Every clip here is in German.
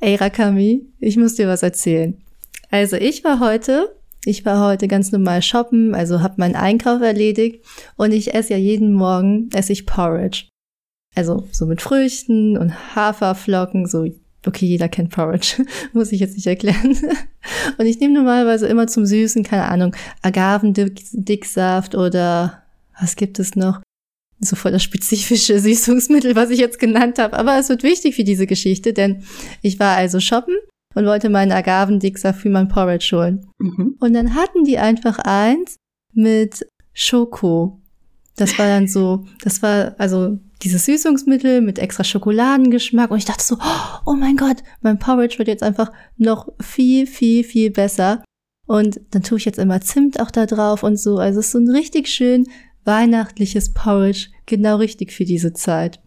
Ey, Rakami, ich muss dir was erzählen. Also ich war heute, ich war heute ganz normal shoppen, also habe meinen Einkauf erledigt und ich esse ja jeden Morgen, esse ich Porridge. Also so mit Früchten und Haferflocken, so okay, jeder kennt Porridge, muss ich jetzt nicht erklären. Und ich nehme normalerweise immer zum Süßen, keine Ahnung, Agavendicksaft oder was gibt es noch? So voll das spezifische Süßungsmittel, was ich jetzt genannt habe. Aber es wird wichtig für diese Geschichte, denn ich war also shoppen und wollte meinen Agavendicksaft für mein Porridge holen. Mhm. Und dann hatten die einfach eins mit Schoko. Das war dann so, das war also dieses Süßungsmittel mit extra Schokoladengeschmack und ich dachte so, oh mein Gott, mein Porridge wird jetzt einfach noch viel, viel, viel besser. Und dann tue ich jetzt immer Zimt auch da drauf und so. Also es ist so ein richtig schön weihnachtliches Porridge, genau richtig für diese Zeit.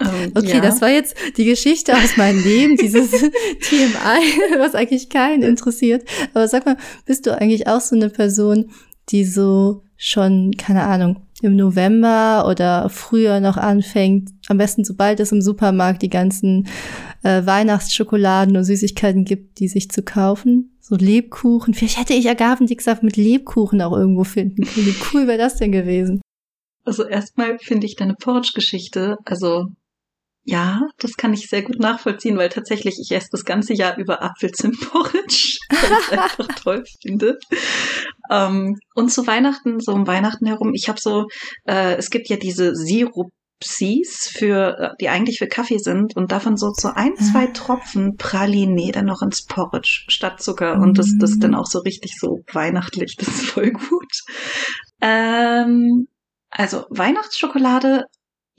Ähm, okay, ja. das war jetzt die Geschichte aus meinem Leben, dieses TMI, was eigentlich keinen interessiert. Aber sag mal, bist du eigentlich auch so eine Person, die so schon, keine Ahnung, im November oder früher noch anfängt, am besten sobald es im Supermarkt die ganzen äh, Weihnachtsschokoladen und Süßigkeiten gibt, die sich zu kaufen. So Lebkuchen. Vielleicht hätte ich Agavendicksaft mit Lebkuchen auch irgendwo finden können. Wie cool wäre das denn gewesen? Also erstmal finde ich deine Porridge-Geschichte, also ja, das kann ich sehr gut nachvollziehen, weil tatsächlich ich esse das ganze Jahr über Apfelzimtporridge, weil ich es einfach toll finde. Ähm, und zu Weihnachten, so um Weihnachten herum, ich habe so, äh, es gibt ja diese Sirupsis für, äh, die eigentlich für Kaffee sind und davon so so ein, zwei ah. Tropfen Praline dann noch ins Porridge statt Zucker und das, das dann auch so richtig so weihnachtlich, das ist voll gut. Ähm, also Weihnachtsschokolade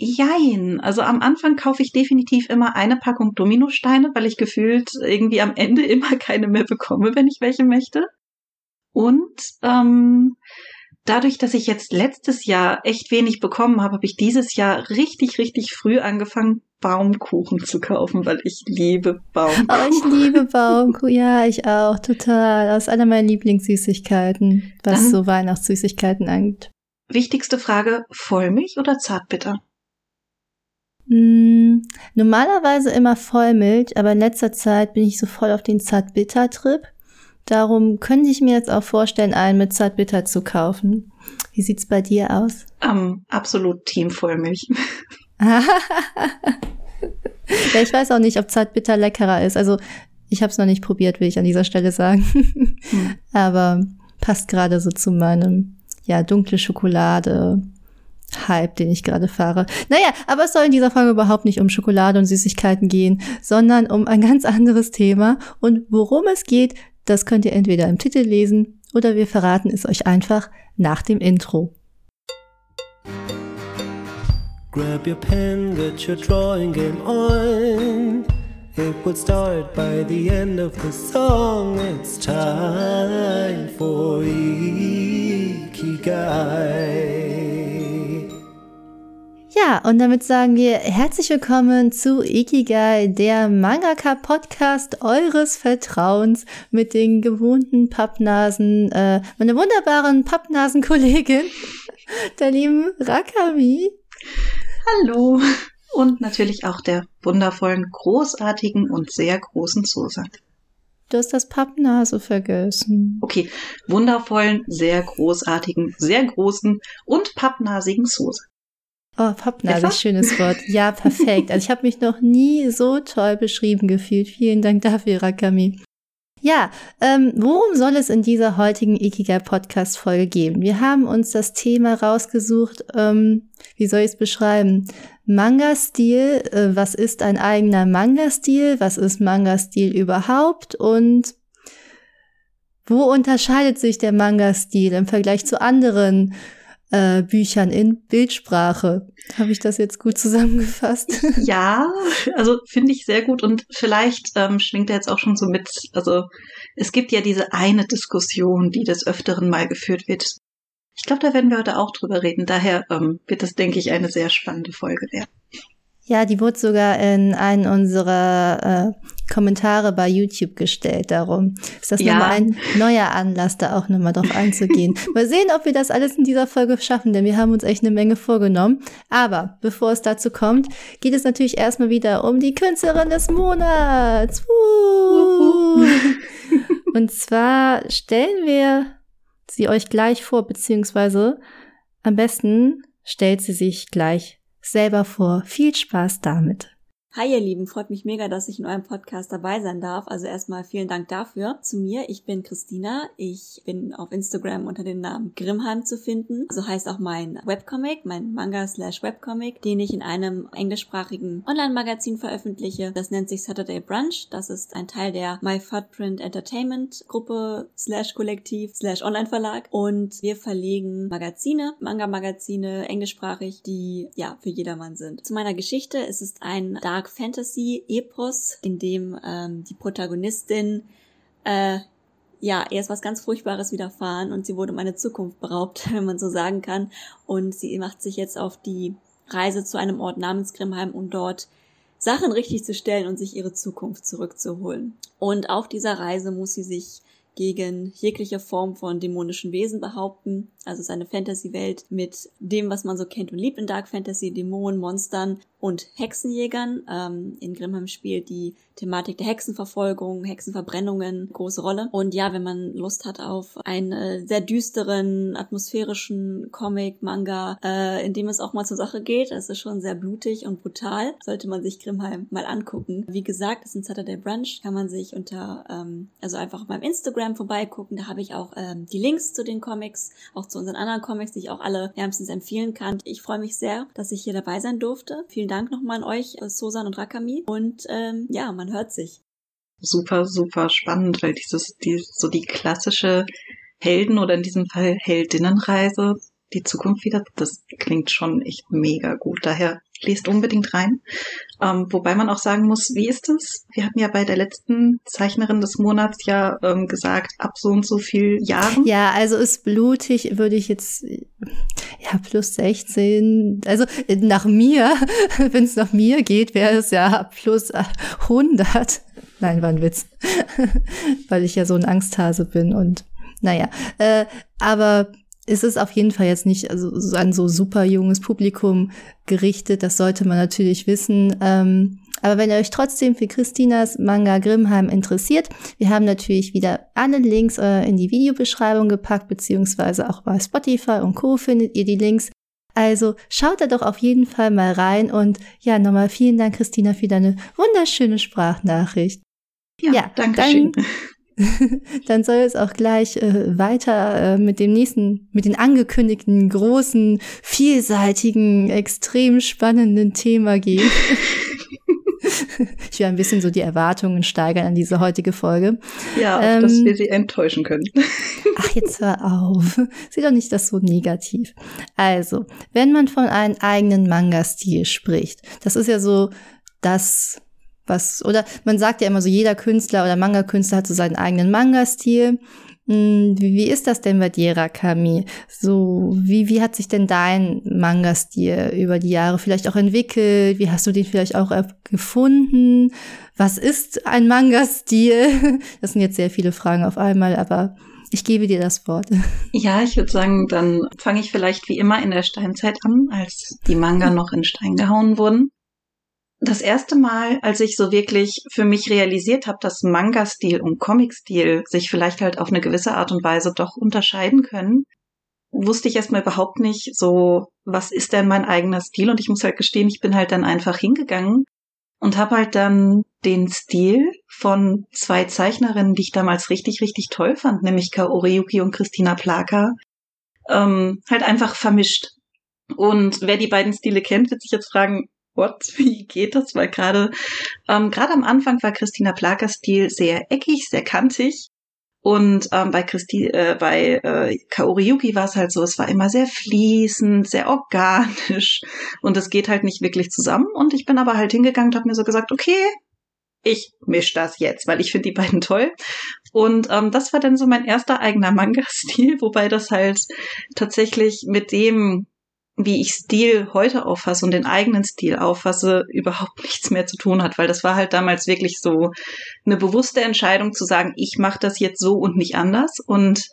Jein. Also am Anfang kaufe ich definitiv immer eine Packung Dominosteine, weil ich gefühlt irgendwie am Ende immer keine mehr bekomme, wenn ich welche möchte. Und ähm, dadurch, dass ich jetzt letztes Jahr echt wenig bekommen habe, habe ich dieses Jahr richtig, richtig früh angefangen, Baumkuchen zu kaufen, weil ich liebe Baumkuchen. Oh, ich liebe Baumkuchen. Ja, ich auch, total. Das ist einer meiner Lieblingssüßigkeiten, was Dann, so Weihnachtssüßigkeiten angeht. Wichtigste Frage, Vollmilch oder Zartbitter? Hm, normalerweise immer Vollmilch, aber in letzter Zeit bin ich so voll auf den Zartbitter-Trip. Darum könnte ich mir jetzt auch vorstellen, einen mit Zartbitter zu kaufen. Wie sieht's bei dir aus? Um, absolut Team Vollmilch. ja, ich weiß auch nicht, ob Zartbitter leckerer ist. Also ich habe es noch nicht probiert, will ich an dieser Stelle sagen. hm. Aber passt gerade so zu meinem, ja, dunkle Schokolade, Hype, den ich gerade fahre. Naja, aber es soll in dieser Folge überhaupt nicht um Schokolade und Süßigkeiten gehen, sondern um ein ganz anderes Thema. Und worum es geht, das könnt ihr entweder im Titel lesen oder wir verraten es euch einfach nach dem Intro. Grab your pen, get your drawing game on. It will start by the end of the song. It's time for Ikigai. Ja, und damit sagen wir herzlich willkommen zu Ikigai, der Mangaka-Podcast eures Vertrauens mit den gewohnten Pappnasen, äh, meine wunderbaren Pappnasen-Kollegin, der lieben Rakami. Hallo. Und natürlich auch der wundervollen, großartigen und sehr großen Susan. Du hast das Pappnase vergessen. Okay, wundervollen, sehr großartigen, sehr großen und pappnasigen Susan. Oh, pappnasig, schönes Wort. Ja, perfekt. Also ich habe mich noch nie so toll beschrieben gefühlt. Vielen Dank dafür, Rakami. Ja, ähm, worum soll es in dieser heutigen Ikigai Podcast Folge gehen? Wir haben uns das Thema rausgesucht, ähm, wie soll ich es beschreiben? Manga-Stil, äh, was ist ein eigener Manga-Stil? Was ist Manga-Stil überhaupt? Und wo unterscheidet sich der Manga-Stil im Vergleich zu anderen äh, Büchern in Bildsprache. Habe ich das jetzt gut zusammengefasst? Ja, also finde ich sehr gut und vielleicht ähm, schwingt er jetzt auch schon so mit. Also es gibt ja diese eine Diskussion, die des Öfteren mal geführt wird. Ich glaube, da werden wir heute auch drüber reden. Daher ähm, wird das, denke ich, eine sehr spannende Folge werden. Ja, die wurde sogar in einem unserer äh, Kommentare bei YouTube gestellt. Darum ist das ja. nochmal ein neuer Anlass, da auch nochmal drauf einzugehen. mal sehen, ob wir das alles in dieser Folge schaffen, denn wir haben uns echt eine Menge vorgenommen. Aber bevor es dazu kommt, geht es natürlich erstmal wieder um die Künstlerin des Monats. Und zwar stellen wir sie euch gleich vor, beziehungsweise am besten stellt sie sich gleich selber vor. Viel Spaß damit. Hi ihr Lieben, freut mich mega, dass ich in eurem Podcast dabei sein darf. Also erstmal vielen Dank dafür. Zu mir, ich bin Christina. Ich bin auf Instagram unter dem Namen Grimheim zu finden. So heißt auch mein Webcomic, mein Manga slash Webcomic, den ich in einem englischsprachigen Online-Magazin veröffentliche. Das nennt sich Saturday Brunch. Das ist ein Teil der My Footprint Entertainment Gruppe slash Kollektiv slash Online-Verlag. Und wir verlegen Magazine, Manga-Magazine, englischsprachig, die ja für jedermann sind. Zu meiner Geschichte, es ist ein Dark Fantasy Epos, in dem ähm, die Protagonistin äh, ja, erst was ganz Furchtbares widerfahren und sie wurde meine Zukunft beraubt, wenn man so sagen kann. Und sie macht sich jetzt auf die Reise zu einem Ort namens Grimheim, um dort Sachen richtig zu stellen und sich ihre Zukunft zurückzuholen. Und auf dieser Reise muss sie sich gegen jegliche Form von dämonischen Wesen behaupten. Also seine Fantasy-Welt mit dem, was man so kennt und liebt in Dark Fantasy, Dämonen, Monstern und Hexenjägern. Ähm, in Grimheim spielt die Thematik der Hexenverfolgung, Hexenverbrennungen große Rolle. Und ja, wenn man Lust hat auf einen sehr düsteren, atmosphärischen Comic, Manga, äh, in dem es auch mal zur Sache geht, es ist schon sehr blutig und brutal, sollte man sich Grimheim mal angucken. Wie gesagt, es ist ein Saturday Brunch, kann man sich unter, ähm, also einfach auf meinem Instagram vorbeigucken. Da habe ich auch ähm, die Links zu den Comics, auch zu unseren anderen Comics, die ich auch alle wärmstens empfehlen kann. Ich freue mich sehr, dass ich hier dabei sein durfte. Vielen Dank nochmal an euch, äh, Sosan und Rakami. Und ähm, ja, man hört sich. Super, super spannend, weil dieses, die, so die klassische Helden oder in diesem Fall Heldinnenreise, die Zukunft wieder, das klingt schon echt mega gut. Daher lest unbedingt rein. Ähm, wobei man auch sagen muss, wie ist es? Wir hatten ja bei der letzten Zeichnerin des Monats ja ähm, gesagt, ab so und so viel Jahren. Ja, also ist blutig, würde ich jetzt, ja, plus 16. Also nach mir, wenn es nach mir geht, wäre es ja plus 100. Nein, war ein Witz. Weil ich ja so ein Angsthase bin und naja. Äh, aber es ist auf jeden Fall jetzt nicht also, an so super junges Publikum gerichtet, das sollte man natürlich wissen. Ähm, aber wenn ihr euch trotzdem für Christinas Manga Grimheim interessiert, wir haben natürlich wieder alle Links äh, in die Videobeschreibung gepackt, beziehungsweise auch bei Spotify und Co. findet ihr die Links. Also schaut da doch auf jeden Fall mal rein und ja, nochmal vielen Dank, Christina, für deine wunderschöne Sprachnachricht. Ja, ja danke schön. dann soll es auch gleich äh, weiter äh, mit dem nächsten, mit den angekündigten großen, vielseitigen, extrem spannenden Thema gehen. ich will ein bisschen so die Erwartungen steigern an diese heutige Folge. Ja, ähm, dass wir sie enttäuschen können. ach, jetzt hör auf. Sieh doch nicht das so negativ. Also, wenn man von einem eigenen Manga-Stil spricht, das ist ja so das was, oder man sagt ja immer so, jeder Künstler oder Manga-Künstler hat so seinen eigenen Manga-Stil. Hm, wie, ist das denn bei dir, Rakami? So, wie, wie hat sich denn dein Manga-Stil über die Jahre vielleicht auch entwickelt? Wie hast du den vielleicht auch gefunden? Was ist ein Manga-Stil? Das sind jetzt sehr viele Fragen auf einmal, aber ich gebe dir das Wort. Ja, ich würde sagen, dann fange ich vielleicht wie immer in der Steinzeit an, als die Manga noch in Stein gehauen wurden das erste Mal, als ich so wirklich für mich realisiert habe, dass Manga-Stil und Comic-Stil sich vielleicht halt auf eine gewisse Art und Weise doch unterscheiden können, wusste ich erstmal überhaupt nicht so, was ist denn mein eigener Stil? Und ich muss halt gestehen, ich bin halt dann einfach hingegangen und habe halt dann den Stil von zwei Zeichnerinnen, die ich damals richtig, richtig toll fand, nämlich Kaori Yuki und Christina Plaka, ähm, halt einfach vermischt. Und wer die beiden Stile kennt, wird sich jetzt fragen, what, wie geht das? Weil gerade ähm, gerade am Anfang war Christina Plakers Stil sehr eckig, sehr kantig. Und ähm, bei Christi, äh, bei äh, Kaori Yuki war es halt so, es war immer sehr fließend, sehr organisch und es geht halt nicht wirklich zusammen. Und ich bin aber halt hingegangen und habe mir so gesagt, okay, ich misch das jetzt, weil ich finde die beiden toll. Und ähm, das war dann so mein erster eigener Manga-Stil, wobei das halt tatsächlich mit dem wie ich Stil heute auffasse und den eigenen Stil auffasse, überhaupt nichts mehr zu tun hat, weil das war halt damals wirklich so eine bewusste Entscheidung zu sagen, ich mache das jetzt so und nicht anders und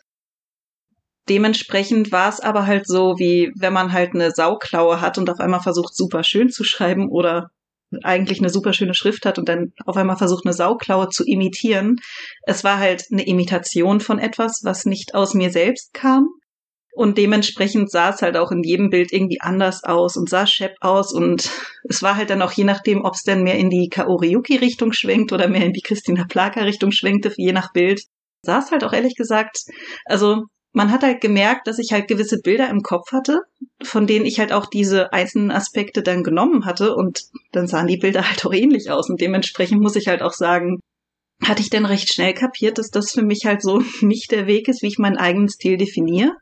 dementsprechend war es aber halt so, wie wenn man halt eine Sauklaue hat und auf einmal versucht, super schön zu schreiben oder eigentlich eine super schöne Schrift hat und dann auf einmal versucht, eine Sauklaue zu imitieren. Es war halt eine Imitation von etwas, was nicht aus mir selbst kam. Und dementsprechend sah es halt auch in jedem Bild irgendwie anders aus und sah schepp aus. Und es war halt dann auch je nachdem, ob es dann mehr in die Kaori-Yuki-Richtung schwenkt oder mehr in die Christina Plaka-Richtung schwenkte, je nach Bild. Sah es halt auch ehrlich gesagt, also man hat halt gemerkt, dass ich halt gewisse Bilder im Kopf hatte, von denen ich halt auch diese einzelnen Aspekte dann genommen hatte und dann sahen die Bilder halt auch ähnlich aus und dementsprechend muss ich halt auch sagen, hatte ich dann recht schnell kapiert, dass das für mich halt so nicht der Weg ist, wie ich meinen eigenen Stil definiere.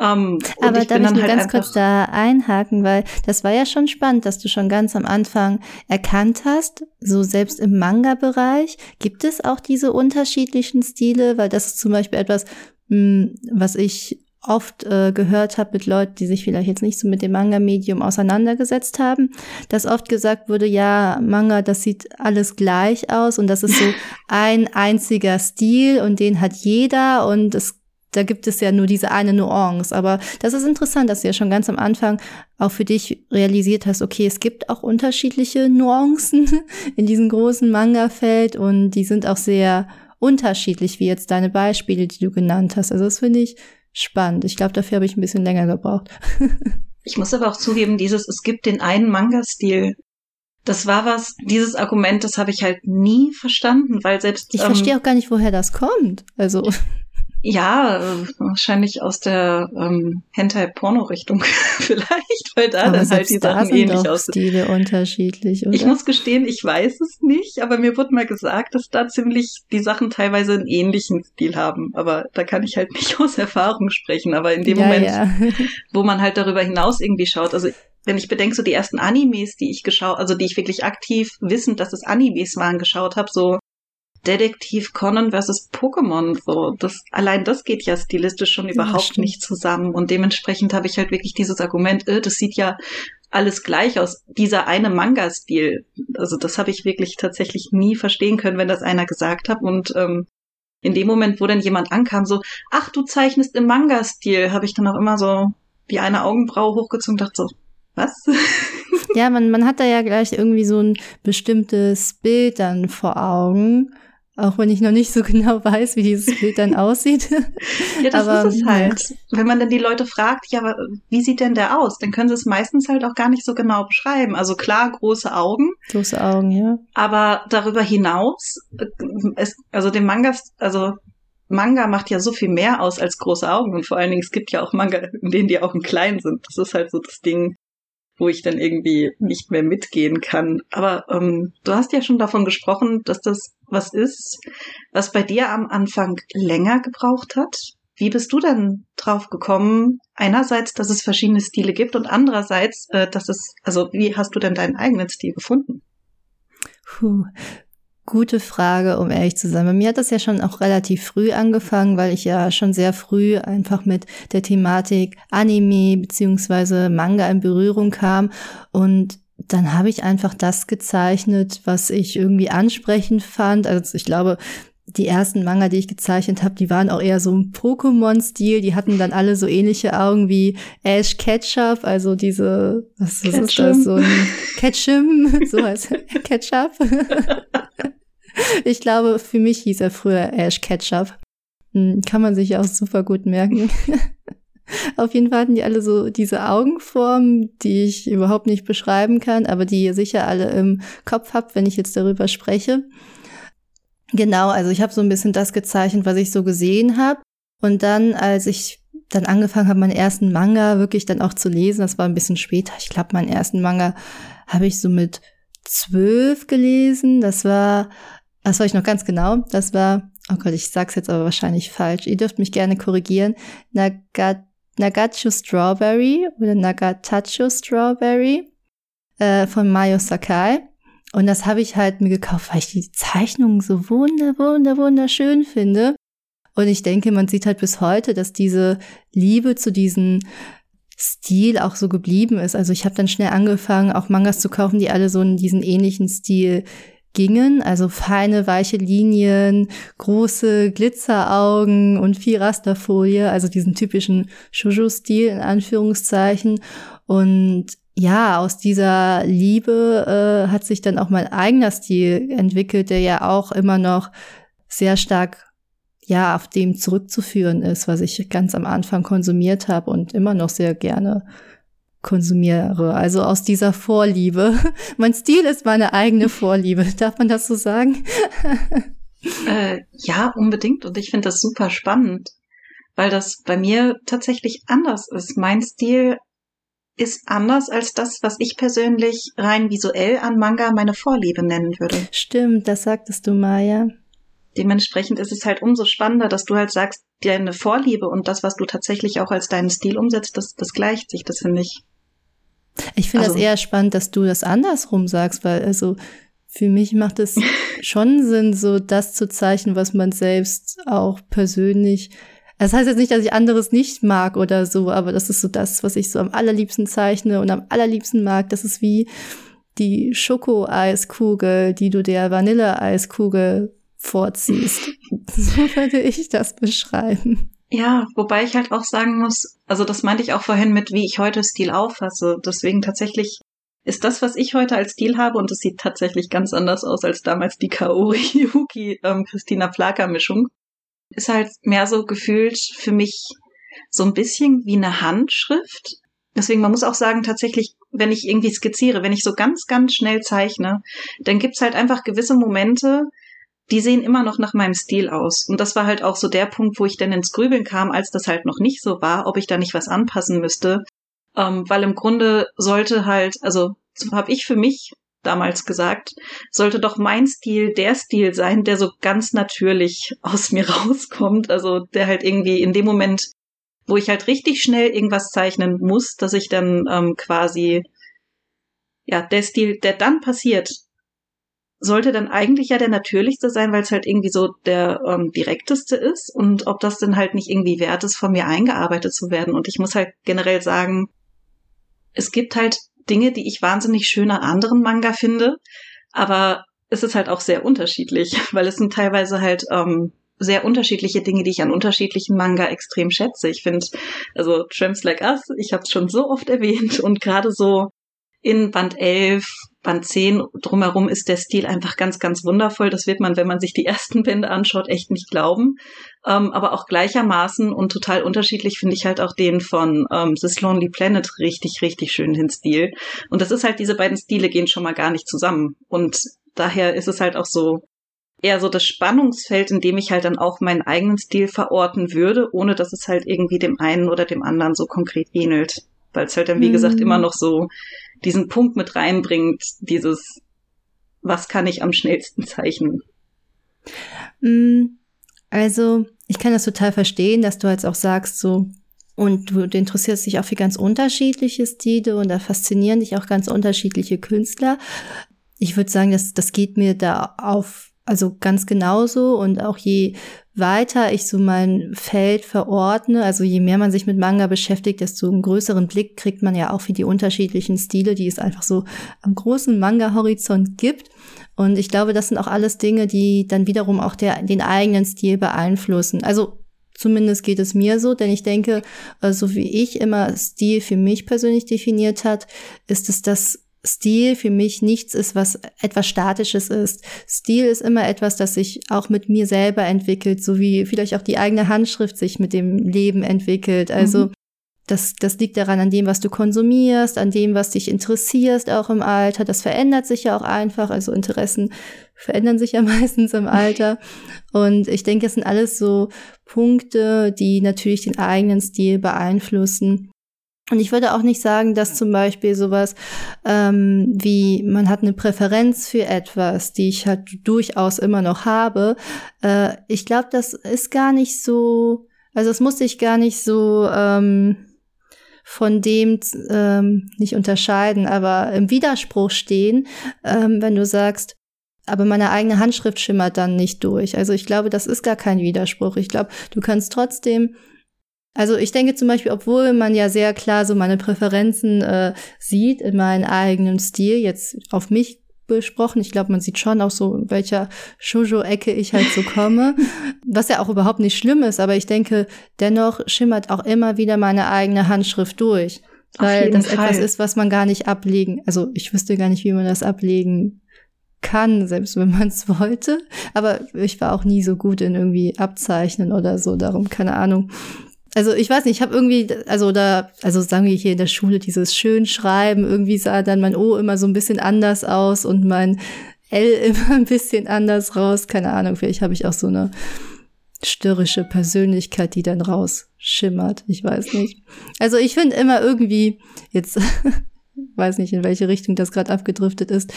Um, Aber darf ich nur halt ganz kurz da einhaken, weil das war ja schon spannend, dass du schon ganz am Anfang erkannt hast, so selbst im Manga-Bereich gibt es auch diese unterschiedlichen Stile, weil das ist zum Beispiel etwas, hm, was ich oft äh, gehört habe mit Leuten, die sich vielleicht jetzt nicht so mit dem Manga-Medium auseinandergesetzt haben, dass oft gesagt wurde, ja, Manga, das sieht alles gleich aus und das ist so ein einziger Stil und den hat jeder und es da gibt es ja nur diese eine Nuance. Aber das ist interessant, dass du ja schon ganz am Anfang auch für dich realisiert hast, okay, es gibt auch unterschiedliche Nuancen in diesem großen Manga-Feld und die sind auch sehr unterschiedlich, wie jetzt deine Beispiele, die du genannt hast. Also das finde ich spannend. Ich glaube, dafür habe ich ein bisschen länger gebraucht. ich muss aber auch zugeben, dieses, es gibt den einen Manga-Stil. Das war was, dieses Argument, das habe ich halt nie verstanden, weil selbst. Ich ähm, verstehe auch gar nicht, woher das kommt. Also. Ja, wahrscheinlich aus der ähm, Hentai-Porno-Richtung vielleicht, weil da aber dann halt die Sachen ähnlich aussehen. Stile unterschiedlich, oder? Ich muss gestehen, ich weiß es nicht, aber mir wurde mal gesagt, dass da ziemlich die Sachen teilweise einen ähnlichen Stil haben. Aber da kann ich halt nicht aus Erfahrung sprechen. Aber in dem ja, Moment, ja. wo man halt darüber hinaus irgendwie schaut, also wenn ich bedenke, so die ersten Animes, die ich geschaut, also die ich wirklich aktiv wissend, dass es Animes waren, geschaut habe, so Detektiv Conan versus Pokémon, so, das, allein das geht ja stilistisch schon überhaupt ja, nicht zusammen. Und dementsprechend habe ich halt wirklich dieses Argument, äh, das sieht ja alles gleich aus. Dieser eine Manga-Stil, also das habe ich wirklich tatsächlich nie verstehen können, wenn das einer gesagt hat. Und ähm, in dem Moment, wo dann jemand ankam, so, ach, du zeichnest im Manga-Stil, habe ich dann auch immer so die eine Augenbraue hochgezogen und dachte so, was? Ja, man, man hat da ja gleich irgendwie so ein bestimmtes Bild dann vor Augen. Auch wenn ich noch nicht so genau weiß, wie dieses Bild dann aussieht. ja, das aber, ist es halt. Wenn man dann die Leute fragt, ja, wie sieht denn der aus? Dann können sie es meistens halt auch gar nicht so genau beschreiben. Also klar, große Augen. Große Augen, ja. Aber darüber hinaus, es, also dem Manga, also Manga macht ja so viel mehr aus als große Augen. Und vor allen Dingen, es gibt ja auch Manga, in denen die Augen klein sind. Das ist halt so das Ding wo ich dann irgendwie nicht mehr mitgehen kann. Aber ähm, du hast ja schon davon gesprochen, dass das was ist, was bei dir am Anfang länger gebraucht hat. Wie bist du denn drauf gekommen? Einerseits, dass es verschiedene Stile gibt und andererseits, äh, dass es, also wie hast du denn deinen eigenen Stil gefunden? Puh, Gute Frage, um ehrlich zu sein. Bei mir hat das ja schon auch relativ früh angefangen, weil ich ja schon sehr früh einfach mit der Thematik Anime beziehungsweise Manga in Berührung kam und dann habe ich einfach das gezeichnet, was ich irgendwie ansprechend fand. Also ich glaube, die ersten Manga, die ich gezeichnet habe, die waren auch eher so ein Pokémon-Stil. Die hatten dann alle so ähnliche Augen wie Ash Ketchup, also diese, was, was ist das, so ein Ketchum, so heißt Ketchup. ich glaube, für mich hieß er früher Ash Ketchup. Hm, kann man sich auch super gut merken. Auf jeden Fall hatten die alle so diese Augenformen, die ich überhaupt nicht beschreiben kann, aber die ihr sicher alle im Kopf habt, wenn ich jetzt darüber spreche. Genau, also ich habe so ein bisschen das gezeichnet, was ich so gesehen habe. Und dann, als ich dann angefangen habe, meinen ersten Manga wirklich dann auch zu lesen, das war ein bisschen später. Ich glaube, meinen ersten Manga habe ich so mit zwölf gelesen. Das war das war ich noch ganz genau. Das war, oh Gott, ich sag's jetzt aber wahrscheinlich falsch. Ihr dürft mich gerne korrigieren. Nagat, Nagachu Strawberry oder Nagatachu Strawberry äh, von Mayo Sakai. Und das habe ich halt mir gekauft, weil ich die Zeichnungen so wunder, wunder, wunderschön finde. Und ich denke, man sieht halt bis heute, dass diese Liebe zu diesen Stil auch so geblieben ist. Also ich habe dann schnell angefangen, auch Mangas zu kaufen, die alle so in diesen ähnlichen Stil gingen, also feine, weiche Linien, große Glitzeraugen und viel Rasterfolie, also diesen typischen Shoujo-Stil in Anführungszeichen. Und ja, aus dieser Liebe äh, hat sich dann auch mein eigener Stil entwickelt, der ja auch immer noch sehr stark ja auf dem zurückzuführen ist, was ich ganz am Anfang konsumiert habe und immer noch sehr gerne konsumiere. Also aus dieser Vorliebe. mein Stil ist meine eigene Vorliebe. Darf man das so sagen? äh, ja, unbedingt. Und ich finde das super spannend, weil das bei mir tatsächlich anders ist. Mein Stil ist anders als das, was ich persönlich rein visuell an Manga meine Vorliebe nennen würde. Stimmt, das sagtest du mal, ja. Dementsprechend ist es halt umso spannender, dass du halt sagst, deine Vorliebe und das, was du tatsächlich auch als deinen Stil umsetzt, das, das gleicht sich, das finde ich. Ich finde also, das eher spannend, dass du das andersrum sagst, weil also für mich macht es schon Sinn, so das zu zeichnen, was man selbst auch persönlich das heißt jetzt nicht, dass ich anderes nicht mag oder so, aber das ist so das, was ich so am allerliebsten zeichne und am allerliebsten mag. Das ist wie die Schokoeiskugel, die du der Vanilleeiskugel vorziehst. so würde ich das beschreiben. Ja, wobei ich halt auch sagen muss, also das meinte ich auch vorhin mit, wie ich heute Stil auffasse. Deswegen tatsächlich ist das, was ich heute als Stil habe, und es sieht tatsächlich ganz anders aus als damals die Kaori Yuki ähm, Christina Flaker Mischung ist halt mehr so gefühlt für mich so ein bisschen wie eine Handschrift. Deswegen, man muss auch sagen, tatsächlich, wenn ich irgendwie skizziere, wenn ich so ganz, ganz schnell zeichne, dann gibt's halt einfach gewisse Momente, die sehen immer noch nach meinem Stil aus. Und das war halt auch so der Punkt, wo ich dann ins Grübeln kam, als das halt noch nicht so war, ob ich da nicht was anpassen müsste. Ähm, weil im Grunde sollte halt, also so habe ich für mich damals gesagt, sollte doch mein Stil der Stil sein, der so ganz natürlich aus mir rauskommt. Also der halt irgendwie in dem Moment, wo ich halt richtig schnell irgendwas zeichnen muss, dass ich dann ähm, quasi, ja, der Stil, der dann passiert, sollte dann eigentlich ja der natürlichste sein, weil es halt irgendwie so der ähm, direkteste ist und ob das dann halt nicht irgendwie wert ist, von mir eingearbeitet zu werden. Und ich muss halt generell sagen, es gibt halt Dinge, die ich wahnsinnig schön an anderen Manga finde, aber es ist halt auch sehr unterschiedlich, weil es sind teilweise halt ähm, sehr unterschiedliche Dinge, die ich an unterschiedlichen Manga extrem schätze. Ich finde, also Tramps Like Us, ich habe es schon so oft erwähnt und gerade so in Band 11, Band 10 drumherum ist der Stil einfach ganz, ganz wundervoll. Das wird man, wenn man sich die ersten Bände anschaut, echt nicht glauben. Ähm, aber auch gleichermaßen und total unterschiedlich finde ich halt auch den von ähm, This Lonely Planet richtig, richtig schön den Stil. Und das ist halt, diese beiden Stile gehen schon mal gar nicht zusammen. Und daher ist es halt auch so eher so das Spannungsfeld, in dem ich halt dann auch meinen eigenen Stil verorten würde, ohne dass es halt irgendwie dem einen oder dem anderen so konkret ähnelt. Weil es halt dann, wie gesagt, immer mhm. noch so diesen Punkt mit reinbringt, dieses, was kann ich am schnellsten zeichnen? Mm, also, ich kann das total verstehen, dass du jetzt auch sagst, so, und du, du interessierst dich auch für ganz unterschiedliche Stile und da faszinieren dich auch ganz unterschiedliche Künstler. Ich würde sagen, das, das geht mir da auf, also ganz genauso und auch je weiter ich so mein Feld verordne, also je mehr man sich mit Manga beschäftigt, desto einen größeren Blick kriegt man ja auch für die unterschiedlichen Stile, die es einfach so am großen Manga-Horizont gibt. Und ich glaube, das sind auch alles Dinge, die dann wiederum auch der, den eigenen Stil beeinflussen. Also Zumindest geht es mir so, denn ich denke, äh, so wie ich immer Stil für mich persönlich definiert hat, ist es das Stil für mich nichts ist, was etwas Statisches ist. Stil ist immer etwas, das sich auch mit mir selber entwickelt, so wie vielleicht auch die eigene Handschrift sich mit dem Leben entwickelt. Also mhm. das, das liegt daran, an dem, was du konsumierst, an dem, was dich interessierst, auch im Alter. Das verändert sich ja auch einfach. Also Interessen verändern sich ja meistens im Alter. Und ich denke, es sind alles so Punkte, die natürlich den eigenen Stil beeinflussen. Und ich würde auch nicht sagen, dass zum Beispiel sowas ähm, wie man hat eine Präferenz für etwas, die ich halt durchaus immer noch habe. Äh, ich glaube, das ist gar nicht so, also es muss sich gar nicht so ähm, von dem ähm, nicht unterscheiden, aber im Widerspruch stehen, ähm, wenn du sagst, aber meine eigene Handschrift schimmert dann nicht durch. Also ich glaube, das ist gar kein Widerspruch. Ich glaube, du kannst trotzdem Also ich denke zum Beispiel, obwohl man ja sehr klar so meine Präferenzen äh, sieht in meinem eigenen Stil, jetzt auf mich besprochen. Ich glaube, man sieht schon auch so, in welcher Shoujo-Ecke ich halt so komme. was ja auch überhaupt nicht schlimm ist, aber ich denke, dennoch schimmert auch immer wieder meine eigene Handschrift durch. Weil das Fall. etwas ist, was man gar nicht ablegen, also ich wüsste gar nicht, wie man das ablegen kann, selbst wenn man es wollte. Aber ich war auch nie so gut in irgendwie Abzeichnen oder so, darum keine Ahnung. Also ich weiß nicht, ich habe irgendwie, also da, also sagen wir hier in der Schule dieses schön schreiben, irgendwie sah dann mein O immer so ein bisschen anders aus und mein L immer ein bisschen anders raus. Keine Ahnung, vielleicht habe ich auch so eine störrische Persönlichkeit, die dann rausschimmert. Ich weiß nicht. Also ich finde immer irgendwie, jetzt weiß nicht, in welche Richtung das gerade abgedriftet ist,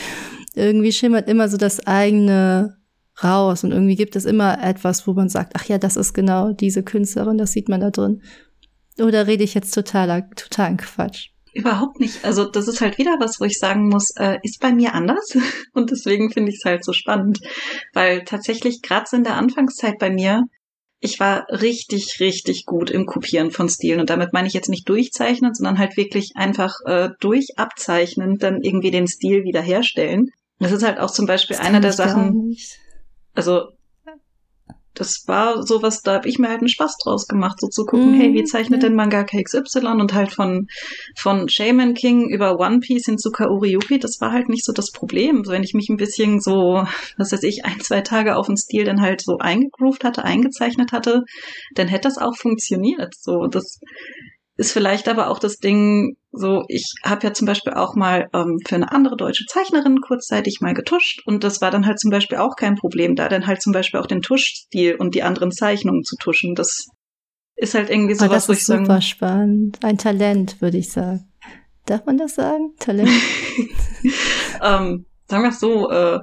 irgendwie schimmert immer so das eigene raus und irgendwie gibt es immer etwas, wo man sagt, ach ja, das ist genau diese Künstlerin, das sieht man da drin. Oder rede ich jetzt totaler, totalen Quatsch? Überhaupt nicht. Also das ist halt wieder was, wo ich sagen muss, äh, ist bei mir anders. Und deswegen finde ich es halt so spannend. Weil tatsächlich gerade in der Anfangszeit bei mir, ich war richtig, richtig gut im Kopieren von Stilen. Und damit meine ich jetzt nicht durchzeichnen, sondern halt wirklich einfach äh, durch Abzeichnen dann irgendwie den Stil wiederherstellen. Das ist halt auch zum Beispiel einer der Sachen. Also das war sowas, da habe ich mir halt einen Spaß draus gemacht, so zu gucken, mm, hey, wie zeichnet ja. denn Mangaka XY und halt von, von Shaman King über One Piece hin zu Kaori Yuki, das war halt nicht so das Problem. Wenn ich mich ein bisschen so, was weiß ich, ein, zwei Tage auf den Stil dann halt so eingegroovt hatte, eingezeichnet hatte, dann hätte das auch funktioniert. So, das ist vielleicht aber auch das Ding, so, ich habe ja zum Beispiel auch mal ähm, für eine andere deutsche Zeichnerin kurzzeitig mal getuscht und das war dann halt zum Beispiel auch kein Problem, da dann halt zum Beispiel auch den Tuschstil und die anderen Zeichnungen zu tuschen. Das ist halt irgendwie sowas, oh, das ist super sagen, spannend. Ein Talent, würde ich sagen. Darf man das sagen? Talent? ähm, sagen wir es so, äh,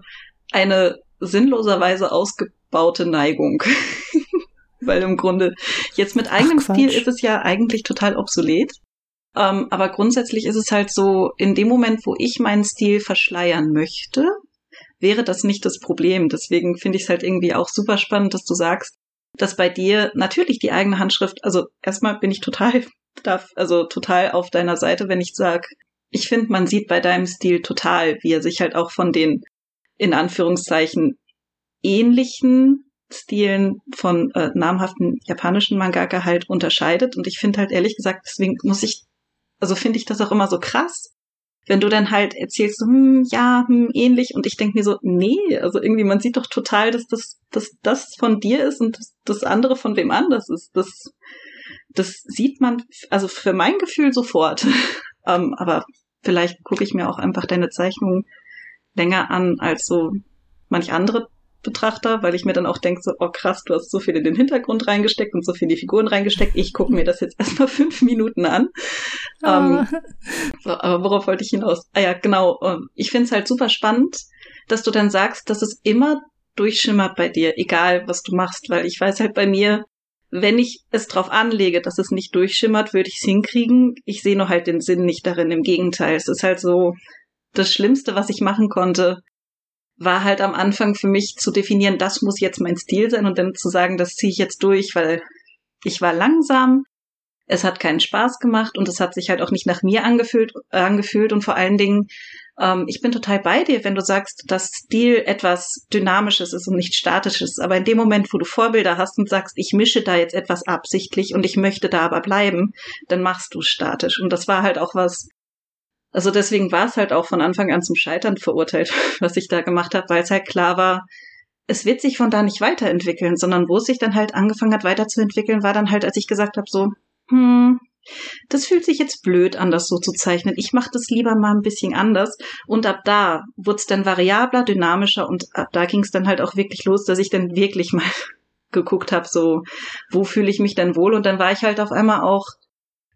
eine sinnloserweise ausgebaute Neigung. weil im Grunde jetzt mit eigenem Ach, Stil ist es ja eigentlich total obsolet. Ähm, aber grundsätzlich ist es halt so, in dem Moment, wo ich meinen Stil verschleiern möchte, wäre das nicht das Problem. Deswegen finde ich es halt irgendwie auch super spannend, dass du sagst, dass bei dir natürlich die eigene Handschrift, also erstmal bin ich total, also total auf deiner Seite, wenn ich sage, ich finde, man sieht bei deinem Stil total, wie er sich halt auch von den in Anführungszeichen ähnlichen Stilen von äh, namhaften japanischen Mangaka halt unterscheidet. Und ich finde halt ehrlich gesagt, deswegen muss ich, also finde ich das auch immer so krass, wenn du dann halt erzählst, hm, ja, hm, ähnlich, und ich denke mir so, nee, also irgendwie, man sieht doch total, dass das, dass das von dir ist und das, das andere von wem anders ist. Das, das sieht man, also für mein Gefühl sofort. ähm, aber vielleicht gucke ich mir auch einfach deine Zeichnung länger an als so manch andere Betrachter, weil ich mir dann auch denke, so, oh krass, du hast so viel in den Hintergrund reingesteckt und so viel in die Figuren reingesteckt. Ich gucke mir das jetzt erstmal fünf Minuten an. Oh. Ähm, so, aber worauf wollte ich hinaus? Ah ja, genau. Ähm, ich finde es halt super spannend, dass du dann sagst, dass es immer durchschimmert bei dir, egal was du machst, weil ich weiß halt bei mir, wenn ich es drauf anlege, dass es nicht durchschimmert, würde ich es hinkriegen. Ich sehe nur halt den Sinn nicht darin. Im Gegenteil, es ist halt so das Schlimmste, was ich machen konnte, war halt am Anfang für mich zu definieren, das muss jetzt mein Stil sein und dann zu sagen, das ziehe ich jetzt durch, weil ich war langsam, es hat keinen Spaß gemacht und es hat sich halt auch nicht nach mir angefühlt, äh, angefühlt und vor allen Dingen, ähm, ich bin total bei dir, wenn du sagst, dass Stil etwas Dynamisches ist und nicht Statisches. Aber in dem Moment, wo du Vorbilder hast und sagst, ich mische da jetzt etwas absichtlich und ich möchte da aber bleiben, dann machst du statisch. Und das war halt auch was, also deswegen war es halt auch von Anfang an zum Scheitern verurteilt, was ich da gemacht habe, weil es halt klar war, es wird sich von da nicht weiterentwickeln, sondern wo es sich dann halt angefangen hat weiterzuentwickeln, war dann halt, als ich gesagt habe, so, hm, das fühlt sich jetzt blöd an, das so zu zeichnen. Ich mache das lieber mal ein bisschen anders. Und ab da wurde es dann variabler, dynamischer und ab da ging es dann halt auch wirklich los, dass ich dann wirklich mal geguckt habe, so, wo fühle ich mich denn wohl? Und dann war ich halt auf einmal auch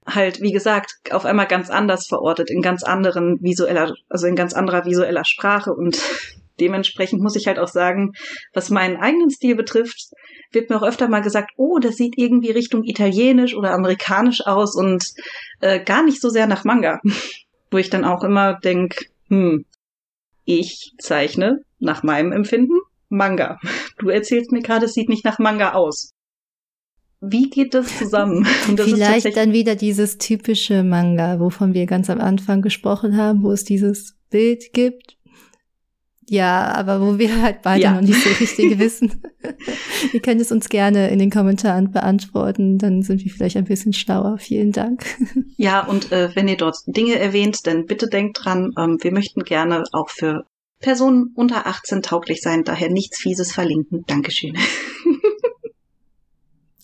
halt, wie gesagt, auf einmal ganz anders verortet, in ganz anderen visueller, also in ganz anderer visueller Sprache und dementsprechend muss ich halt auch sagen, was meinen eigenen Stil betrifft, wird mir auch öfter mal gesagt, oh, das sieht irgendwie Richtung italienisch oder amerikanisch aus und äh, gar nicht so sehr nach Manga. Wo ich dann auch immer denk, hm, ich zeichne nach meinem Empfinden Manga. Du erzählst mir gerade, es sieht nicht nach Manga aus. Wie geht das zusammen? Das Vielleicht dann wieder dieses typische Manga, wovon wir ganz am Anfang gesprochen haben, wo es dieses Bild gibt. Ja, aber wo wir halt beide ja. noch nicht so richtig wissen. Ihr könnt es uns gerne in den Kommentaren beantworten, dann sind wir vielleicht ein bisschen schlauer. Vielen Dank. Ja, und äh, wenn ihr dort Dinge erwähnt, dann bitte denkt dran, ähm, wir möchten gerne auch für Personen unter 18 tauglich sein, daher nichts Fieses verlinken. Dankeschön.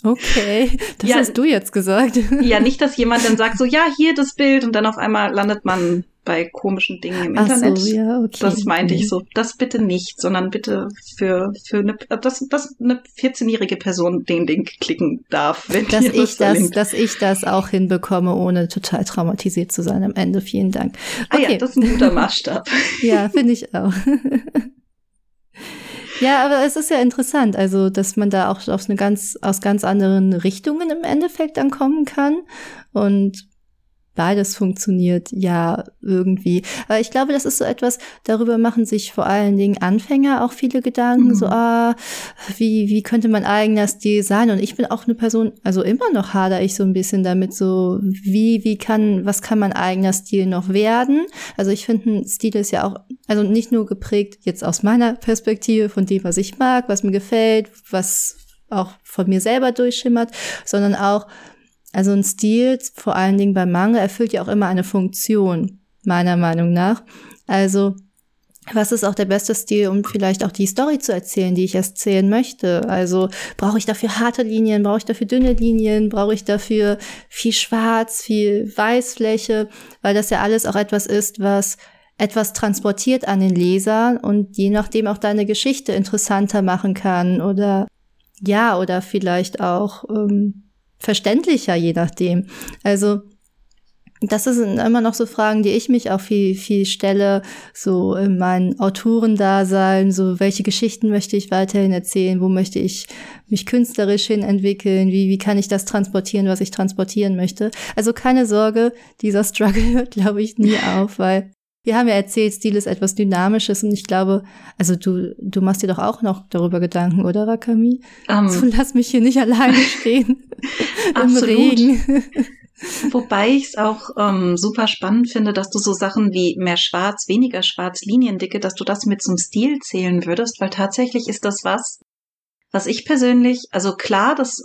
Okay, das ja, hast du jetzt gesagt. Ja, nicht, dass jemand dann sagt, so, ja, hier das Bild und dann auf einmal landet man bei komischen Dingen im Ach Internet. So, ja, okay. Das meinte ich so. Das bitte nicht, sondern bitte für, für eine, dass, dass eine 14-jährige Person den Link klicken darf, wenn dass ich das, dass ich das auch hinbekomme, ohne total traumatisiert zu sein am Ende. Vielen Dank. Okay. Ah ja, das ist ein guter Maßstab. ja, finde ich auch. Ja, aber es ist ja interessant, also dass man da auch aus, eine ganz, aus ganz anderen Richtungen im Endeffekt ankommen kann. Und beides funktioniert ja irgendwie. Aber ich glaube, das ist so etwas, darüber machen sich vor allen Dingen Anfänger auch viele Gedanken, mhm. so, ah, wie, wie könnte mein eigener Stil sein? Und ich bin auch eine Person, also immer noch hader ich so ein bisschen damit, so, wie, wie kann, was kann mein eigener Stil noch werden? Also ich finde, ein Stil ist ja auch, also nicht nur geprägt jetzt aus meiner Perspektive, von dem, was ich mag, was mir gefällt, was auch von mir selber durchschimmert, sondern auch, also ein Stil, vor allen Dingen beim Manga, erfüllt ja auch immer eine Funktion, meiner Meinung nach. Also, was ist auch der beste Stil, um vielleicht auch die Story zu erzählen, die ich erzählen möchte? Also, brauche ich dafür harte Linien, brauche ich dafür dünne Linien, brauche ich dafür viel Schwarz, viel Weißfläche, weil das ja alles auch etwas ist, was etwas transportiert an den Leser und je nachdem auch deine Geschichte interessanter machen kann oder ja, oder vielleicht auch ähm, verständlicher, je nachdem. Also das sind immer noch so Fragen, die ich mich auch viel, viel stelle, so in meinem Autorendasein, so welche Geschichten möchte ich weiterhin erzählen, wo möchte ich mich künstlerisch hin entwickeln, wie, wie kann ich das transportieren, was ich transportieren möchte. Also keine Sorge, dieser Struggle hört, glaube ich, nie auf, weil wir haben ja erzählt, Stil ist etwas Dynamisches und ich glaube, also du, du machst dir doch auch noch darüber Gedanken, oder Rakami? Um, ähm. so, lass mich hier nicht alleine stehen im Regen. Wobei ich es auch ähm, super spannend finde, dass du so Sachen wie mehr Schwarz, weniger Schwarz, Liniendicke, dass du das mit zum Stil zählen würdest, weil tatsächlich ist das was, was ich persönlich, also klar, das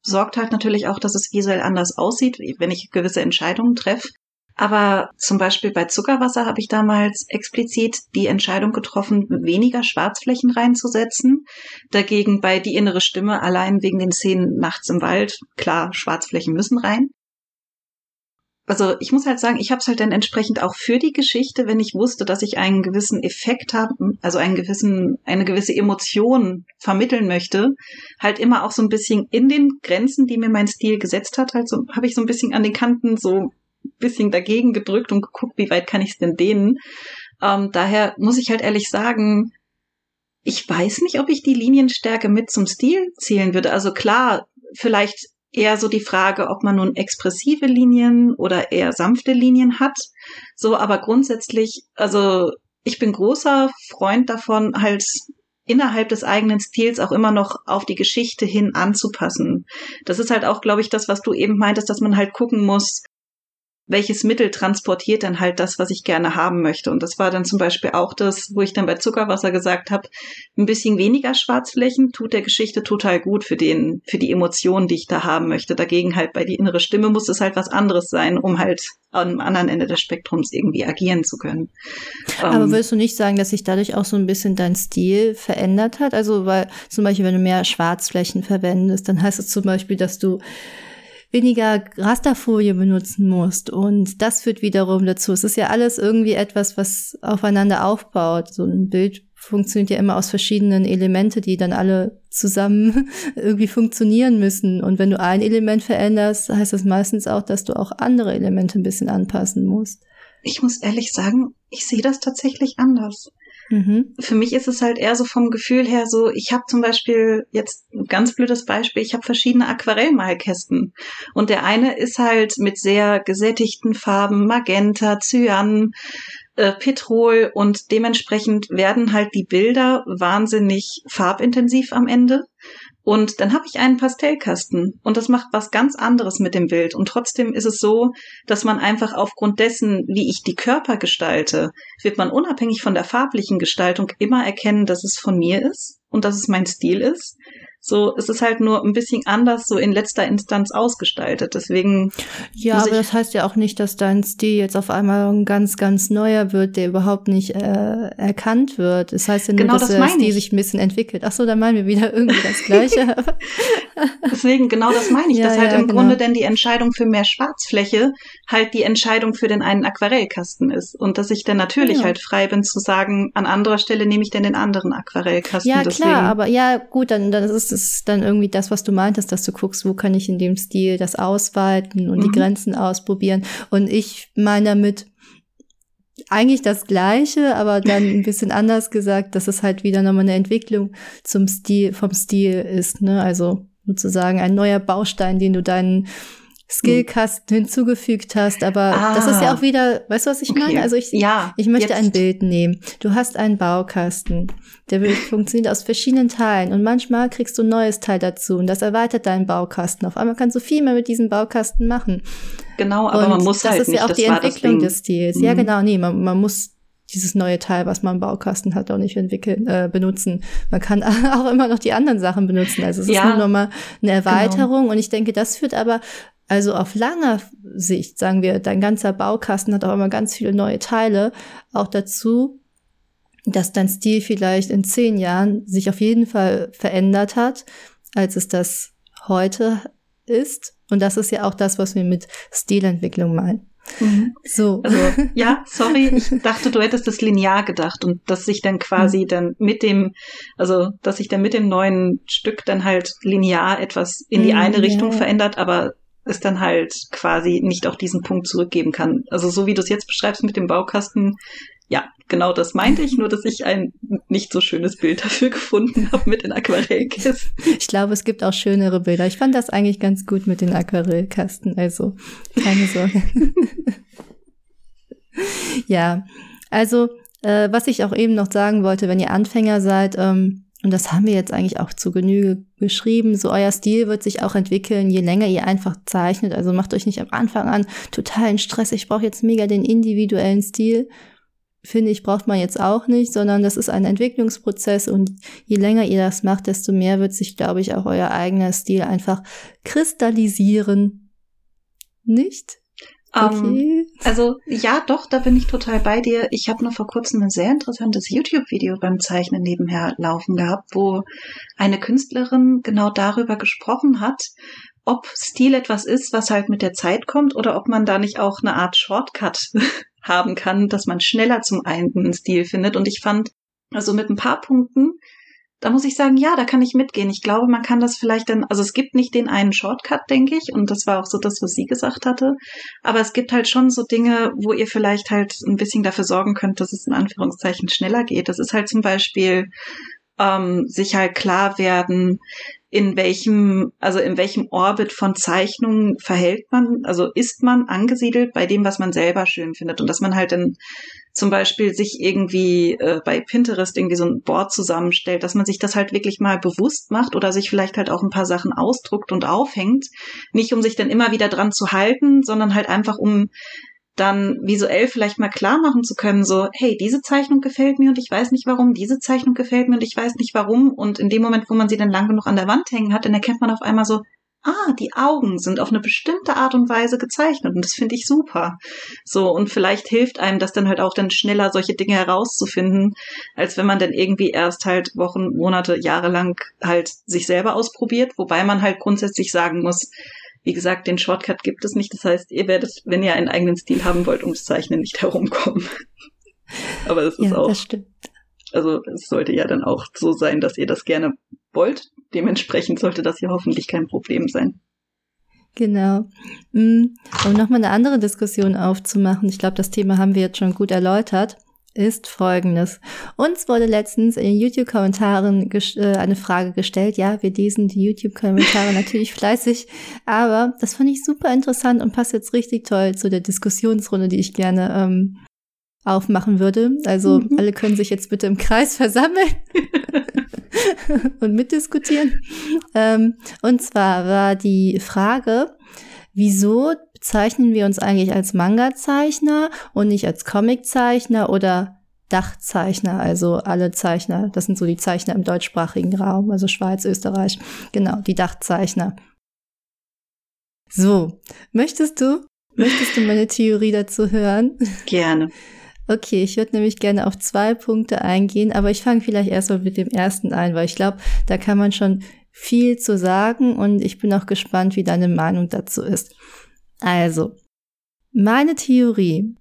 sorgt halt natürlich auch, dass es visuell anders aussieht, wenn ich gewisse Entscheidungen treffe. Aber zum Beispiel bei Zuckerwasser habe ich damals explizit die Entscheidung getroffen, weniger Schwarzflächen reinzusetzen. Dagegen bei die innere Stimme allein wegen den Szenen nachts im Wald, klar, Schwarzflächen müssen rein. Also ich muss halt sagen, ich habe es halt dann entsprechend auch für die Geschichte, wenn ich wusste, dass ich einen gewissen Effekt habe, also einen gewissen, eine gewisse Emotion vermitteln möchte, halt immer auch so ein bisschen in den Grenzen, die mir mein Stil gesetzt hat, halt so habe ich so ein bisschen an den Kanten so bisschen dagegen gedrückt und geguckt, wie weit kann ich es denn dehnen. Ähm, daher muss ich halt ehrlich sagen, ich weiß nicht, ob ich die Linienstärke mit zum Stil zählen würde. Also klar, vielleicht eher so die Frage, ob man nun expressive Linien oder eher sanfte Linien hat. So, aber grundsätzlich, also ich bin großer Freund davon, halt innerhalb des eigenen Stils auch immer noch auf die Geschichte hin anzupassen. Das ist halt auch, glaube ich, das, was du eben meintest, dass man halt gucken muss, welches Mittel transportiert dann halt das, was ich gerne haben möchte. Und das war dann zum Beispiel auch das, wo ich dann bei Zuckerwasser gesagt habe, ein bisschen weniger Schwarzflächen tut der Geschichte total gut für den, für die Emotionen, die ich da haben möchte. Dagegen halt bei die innere Stimme muss es halt was anderes sein, um halt am anderen Ende des Spektrums irgendwie agieren zu können. Aber ähm, würdest du nicht sagen, dass sich dadurch auch so ein bisschen dein Stil verändert hat? Also, weil zum Beispiel, wenn du mehr Schwarzflächen verwendest, dann heißt es zum Beispiel, dass du weniger Rasterfolie benutzen musst. Und das führt wiederum dazu. Es ist ja alles irgendwie etwas, was aufeinander aufbaut. So ein Bild funktioniert ja immer aus verschiedenen Elemente, die dann alle zusammen irgendwie funktionieren müssen. Und wenn du ein Element veränderst, heißt das meistens auch, dass du auch andere Elemente ein bisschen anpassen musst. Ich muss ehrlich sagen, ich sehe das tatsächlich anders. Mhm. Für mich ist es halt eher so vom Gefühl her so, ich habe zum Beispiel jetzt ein ganz blödes Beispiel, ich habe verschiedene Aquarellmalkästen und der eine ist halt mit sehr gesättigten Farben, Magenta, Cyan, äh, Petrol und dementsprechend werden halt die Bilder wahnsinnig farbintensiv am Ende. Und dann habe ich einen Pastellkasten und das macht was ganz anderes mit dem Bild. Und trotzdem ist es so, dass man einfach aufgrund dessen, wie ich die Körper gestalte, wird man unabhängig von der farblichen Gestaltung immer erkennen, dass es von mir ist und dass es mein Stil ist. So, es ist halt nur ein bisschen anders so in letzter Instanz ausgestaltet. Deswegen. Ja, aber das heißt ja auch nicht, dass dein Stil jetzt auf einmal ein ganz, ganz neuer wird, der überhaupt nicht äh, erkannt wird. Das heißt ja nur, genau dass das der Stil ich. sich ein bisschen entwickelt. Ach so, dann meinen wir wieder irgendwie das Gleiche. Deswegen, genau das meine ich, ja, dass halt ja, im genau. Grunde denn die Entscheidung für mehr Schwarzfläche halt die Entscheidung für den einen Aquarellkasten ist. Und dass ich dann natürlich ja. halt frei bin zu sagen, an anderer Stelle nehme ich denn den anderen Aquarellkasten. Ja, Deswegen. klar, aber ja, gut, dann, dann ist ist dann irgendwie das, was du meintest, dass du guckst, wo kann ich in dem Stil das ausweiten und mhm. die Grenzen ausprobieren. Und ich meine damit eigentlich das Gleiche, aber dann ein bisschen anders gesagt, dass es halt wieder nochmal eine Entwicklung zum Stil, vom Stil ist, ne? Also sozusagen ein neuer Baustein, den du deinen Skillkasten hinzugefügt hast, aber ah, das ist ja ah. auch wieder, weißt du, was ich okay. meine? Also ich, ja, ich möchte jetzt. ein Bild nehmen. Du hast einen Baukasten, der funktioniert aus verschiedenen Teilen und manchmal kriegst du ein neues Teil dazu und das erweitert deinen Baukasten. Auf einmal kannst du viel mehr mit diesem Baukasten machen. Genau, aber und man muss das halt ist nicht, ja auch die Entwicklung des Stils. Mhm. Ja, genau, nee, man, man muss dieses neue Teil, was man im Baukasten hat, auch nicht entwickeln, äh, benutzen. Man kann auch immer noch die anderen Sachen benutzen. Also es ja, ist nur nochmal eine Erweiterung. Genau. Und ich denke, das führt aber also auf langer Sicht, sagen wir, dein ganzer Baukasten hat auch immer ganz viele neue Teile, auch dazu, dass dein Stil vielleicht in zehn Jahren sich auf jeden Fall verändert hat, als es das heute ist. Und das ist ja auch das, was wir mit Stilentwicklung meinen. Mhm. So. Also, ja, sorry, ich dachte, du hättest das linear gedacht und dass sich dann quasi mhm. dann mit dem, also dass sich dann mit dem neuen Stück dann halt linear etwas in die mhm, eine Richtung ja. verändert, aber es dann halt quasi nicht auch diesen Punkt zurückgeben kann. Also so wie du es jetzt beschreibst mit dem Baukasten, ja, genau das meinte ich, nur dass ich ein nicht so schönes Bild dafür gefunden habe mit den Aquarellkästen. Ich glaube, es gibt auch schönere Bilder. Ich fand das eigentlich ganz gut mit den Aquarellkasten, also keine Sorge. ja, also äh, was ich auch eben noch sagen wollte, wenn ihr Anfänger seid, ähm, und das haben wir jetzt eigentlich auch zu Genüge beschrieben. So euer Stil wird sich auch entwickeln, je länger ihr einfach zeichnet. Also macht euch nicht am Anfang an totalen Stress. Ich brauche jetzt mega den individuellen Stil. Finde ich, braucht man jetzt auch nicht, sondern das ist ein Entwicklungsprozess und je länger ihr das macht, desto mehr wird sich, glaube ich, auch euer eigener Stil einfach kristallisieren. Nicht? Ähm, okay. Um, also ja, doch, da bin ich total bei dir. Ich habe nur vor kurzem ein sehr interessantes YouTube-Video beim Zeichnen nebenher laufen gehabt, wo eine Künstlerin genau darüber gesprochen hat, ob Stil etwas ist, was halt mit der Zeit kommt oder ob man da nicht auch eine Art Shortcut haben kann, dass man schneller zum einen Stil findet. Und ich fand, also mit ein paar Punkten da muss ich sagen, ja, da kann ich mitgehen. Ich glaube, man kann das vielleicht dann, also es gibt nicht den einen Shortcut, denke ich, und das war auch so das, was sie gesagt hatte. Aber es gibt halt schon so Dinge, wo ihr vielleicht halt ein bisschen dafür sorgen könnt, dass es in Anführungszeichen schneller geht. Das ist halt zum Beispiel ähm, sich halt klar werden, in welchem, also in welchem Orbit von Zeichnungen verhält man, also ist man angesiedelt bei dem, was man selber schön findet und dass man halt dann zum Beispiel sich irgendwie äh, bei Pinterest irgendwie so ein Board zusammenstellt, dass man sich das halt wirklich mal bewusst macht oder sich vielleicht halt auch ein paar Sachen ausdruckt und aufhängt, nicht um sich dann immer wieder dran zu halten, sondern halt einfach um dann visuell vielleicht mal klar machen zu können, so, hey, diese Zeichnung gefällt mir und ich weiß nicht warum, diese Zeichnung gefällt mir und ich weiß nicht warum. Und in dem Moment, wo man sie dann lang genug an der Wand hängen hat, dann erkennt man auf einmal so, ah, die Augen sind auf eine bestimmte Art und Weise gezeichnet und das finde ich super. So, und vielleicht hilft einem das dann halt auch dann schneller, solche Dinge herauszufinden, als wenn man dann irgendwie erst halt Wochen, Monate, Jahre lang halt sich selber ausprobiert, wobei man halt grundsätzlich sagen muss, wie gesagt, den Shortcut gibt es nicht. Das heißt, ihr werdet, wenn ihr einen eigenen Stil haben wollt, ums Zeichnen nicht herumkommen. Aber das ist ja, auch. Das stimmt. Also es sollte ja dann auch so sein, dass ihr das gerne wollt. Dementsprechend sollte das ja hoffentlich kein Problem sein. Genau. Mm, um nochmal eine andere Diskussion aufzumachen, ich glaube, das Thema haben wir jetzt schon gut erläutert ist folgendes. Uns wurde letztens in YouTube-Kommentaren äh, eine Frage gestellt. Ja, wir lesen die YouTube-Kommentare natürlich fleißig, aber das fand ich super interessant und passt jetzt richtig toll zu der Diskussionsrunde, die ich gerne ähm, aufmachen würde. Also mhm. alle können sich jetzt bitte im Kreis versammeln. und mitdiskutieren. Ähm, und zwar war die Frage, wieso bezeichnen wir uns eigentlich als Manga-Zeichner und nicht als Comic-Zeichner oder Dachzeichner, also alle Zeichner, das sind so die Zeichner im deutschsprachigen Raum, also Schweiz, Österreich, genau, die Dachzeichner. So, möchtest du, möchtest du meine Theorie dazu hören? Gerne. Okay, ich würde nämlich gerne auf zwei Punkte eingehen, aber ich fange vielleicht erstmal mit dem ersten ein, weil ich glaube, da kann man schon viel zu sagen und ich bin auch gespannt, wie deine Meinung dazu ist. Also, meine Theorie,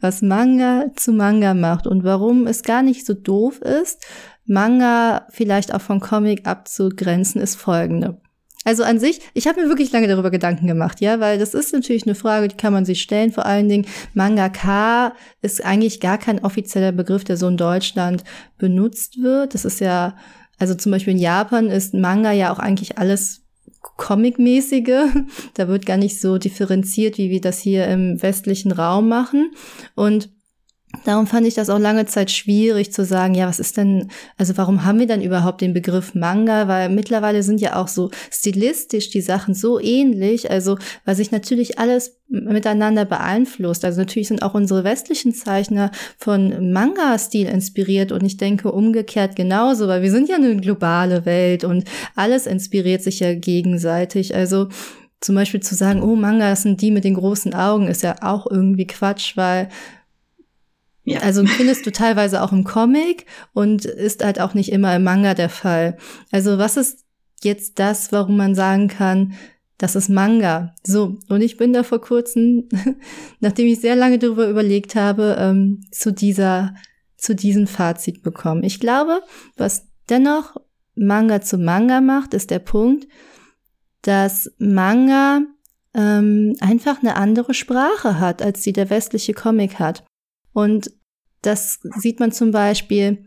was Manga zu Manga macht und warum es gar nicht so doof ist, Manga vielleicht auch von Comic abzugrenzen, ist folgende. Also an sich, ich habe mir wirklich lange darüber Gedanken gemacht, ja, weil das ist natürlich eine Frage, die kann man sich stellen. Vor allen Dingen, Mangaka ist eigentlich gar kein offizieller Begriff, der so in Deutschland benutzt wird. Das ist ja, also zum Beispiel in Japan ist Manga ja auch eigentlich alles Comic-mäßige. Da wird gar nicht so differenziert, wie wir das hier im westlichen Raum machen. Und Darum fand ich das auch lange Zeit schwierig zu sagen, ja, was ist denn, also warum haben wir dann überhaupt den Begriff Manga? Weil mittlerweile sind ja auch so stilistisch die Sachen so ähnlich, also weil sich natürlich alles miteinander beeinflusst. Also natürlich sind auch unsere westlichen Zeichner von Manga-Stil inspiriert und ich denke umgekehrt genauso, weil wir sind ja eine globale Welt und alles inspiriert sich ja gegenseitig. Also zum Beispiel zu sagen, oh, Manga sind die mit den großen Augen, ist ja auch irgendwie Quatsch, weil ja. Also findest du teilweise auch im Comic und ist halt auch nicht immer im Manga der Fall. Also was ist jetzt das, warum man sagen kann, das ist Manga. So, und ich bin da vor kurzem, nachdem ich sehr lange darüber überlegt habe, ähm, zu dieser, zu diesem Fazit bekommen. Ich glaube, was dennoch Manga zu Manga macht, ist der Punkt, dass Manga ähm, einfach eine andere Sprache hat, als die der westliche Comic hat. Und das sieht man zum Beispiel,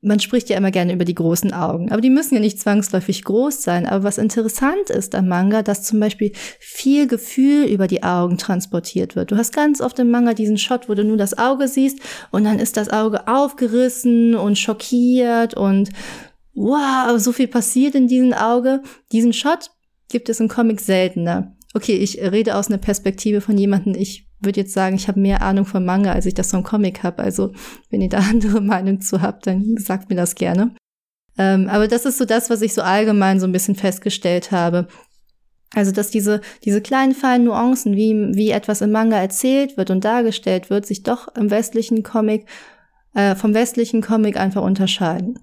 man spricht ja immer gerne über die großen Augen, aber die müssen ja nicht zwangsläufig groß sein. Aber was interessant ist am Manga, dass zum Beispiel viel Gefühl über die Augen transportiert wird. Du hast ganz oft im Manga diesen Shot, wo du nur das Auge siehst und dann ist das Auge aufgerissen und schockiert und wow, so viel passiert in diesem Auge. Diesen Shot gibt es im Comic seltener. Okay, ich rede aus einer Perspektive von jemandem, ich würde jetzt sagen, ich habe mehr Ahnung von Manga, als ich das vom Comic habe. Also wenn ihr da andere Meinung zu habt, dann sagt mir das gerne. Ähm, aber das ist so das, was ich so allgemein so ein bisschen festgestellt habe. Also, dass diese, diese kleinen feinen Nuancen, wie, wie etwas im Manga erzählt wird und dargestellt wird, sich doch im westlichen Comic, äh, vom westlichen Comic einfach unterscheiden.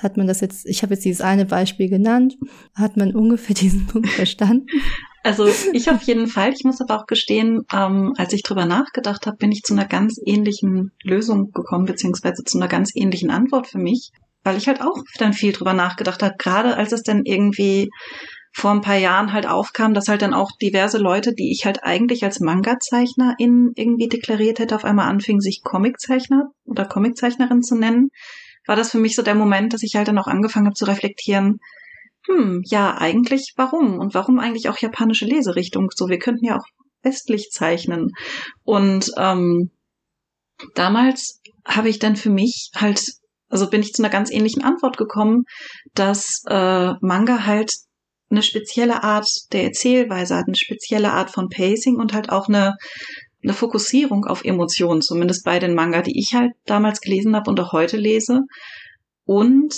Hat man das jetzt, ich habe jetzt dieses eine Beispiel genannt, hat man ungefähr diesen Punkt verstanden? Also ich auf jeden Fall. Ich muss aber auch gestehen, ähm, als ich drüber nachgedacht habe, bin ich zu einer ganz ähnlichen Lösung gekommen, beziehungsweise zu einer ganz ähnlichen Antwort für mich, weil ich halt auch dann viel drüber nachgedacht habe, gerade als es dann irgendwie vor ein paar Jahren halt aufkam, dass halt dann auch diverse Leute, die ich halt eigentlich als Manga-Zeichner in irgendwie deklariert hätte, auf einmal anfingen, sich Comiczeichner oder Comiczeichnerin zu nennen, war das für mich so der Moment, dass ich halt dann auch angefangen habe zu reflektieren, hm, ja, eigentlich warum? Und warum eigentlich auch japanische Leserichtung? So, wir könnten ja auch westlich zeichnen. Und ähm, damals habe ich dann für mich halt, also bin ich zu einer ganz ähnlichen Antwort gekommen, dass äh, Manga halt eine spezielle Art der Erzählweise hat, eine spezielle Art von Pacing und halt auch eine, eine Fokussierung auf Emotionen, zumindest bei den Manga, die ich halt damals gelesen habe und auch heute lese. Und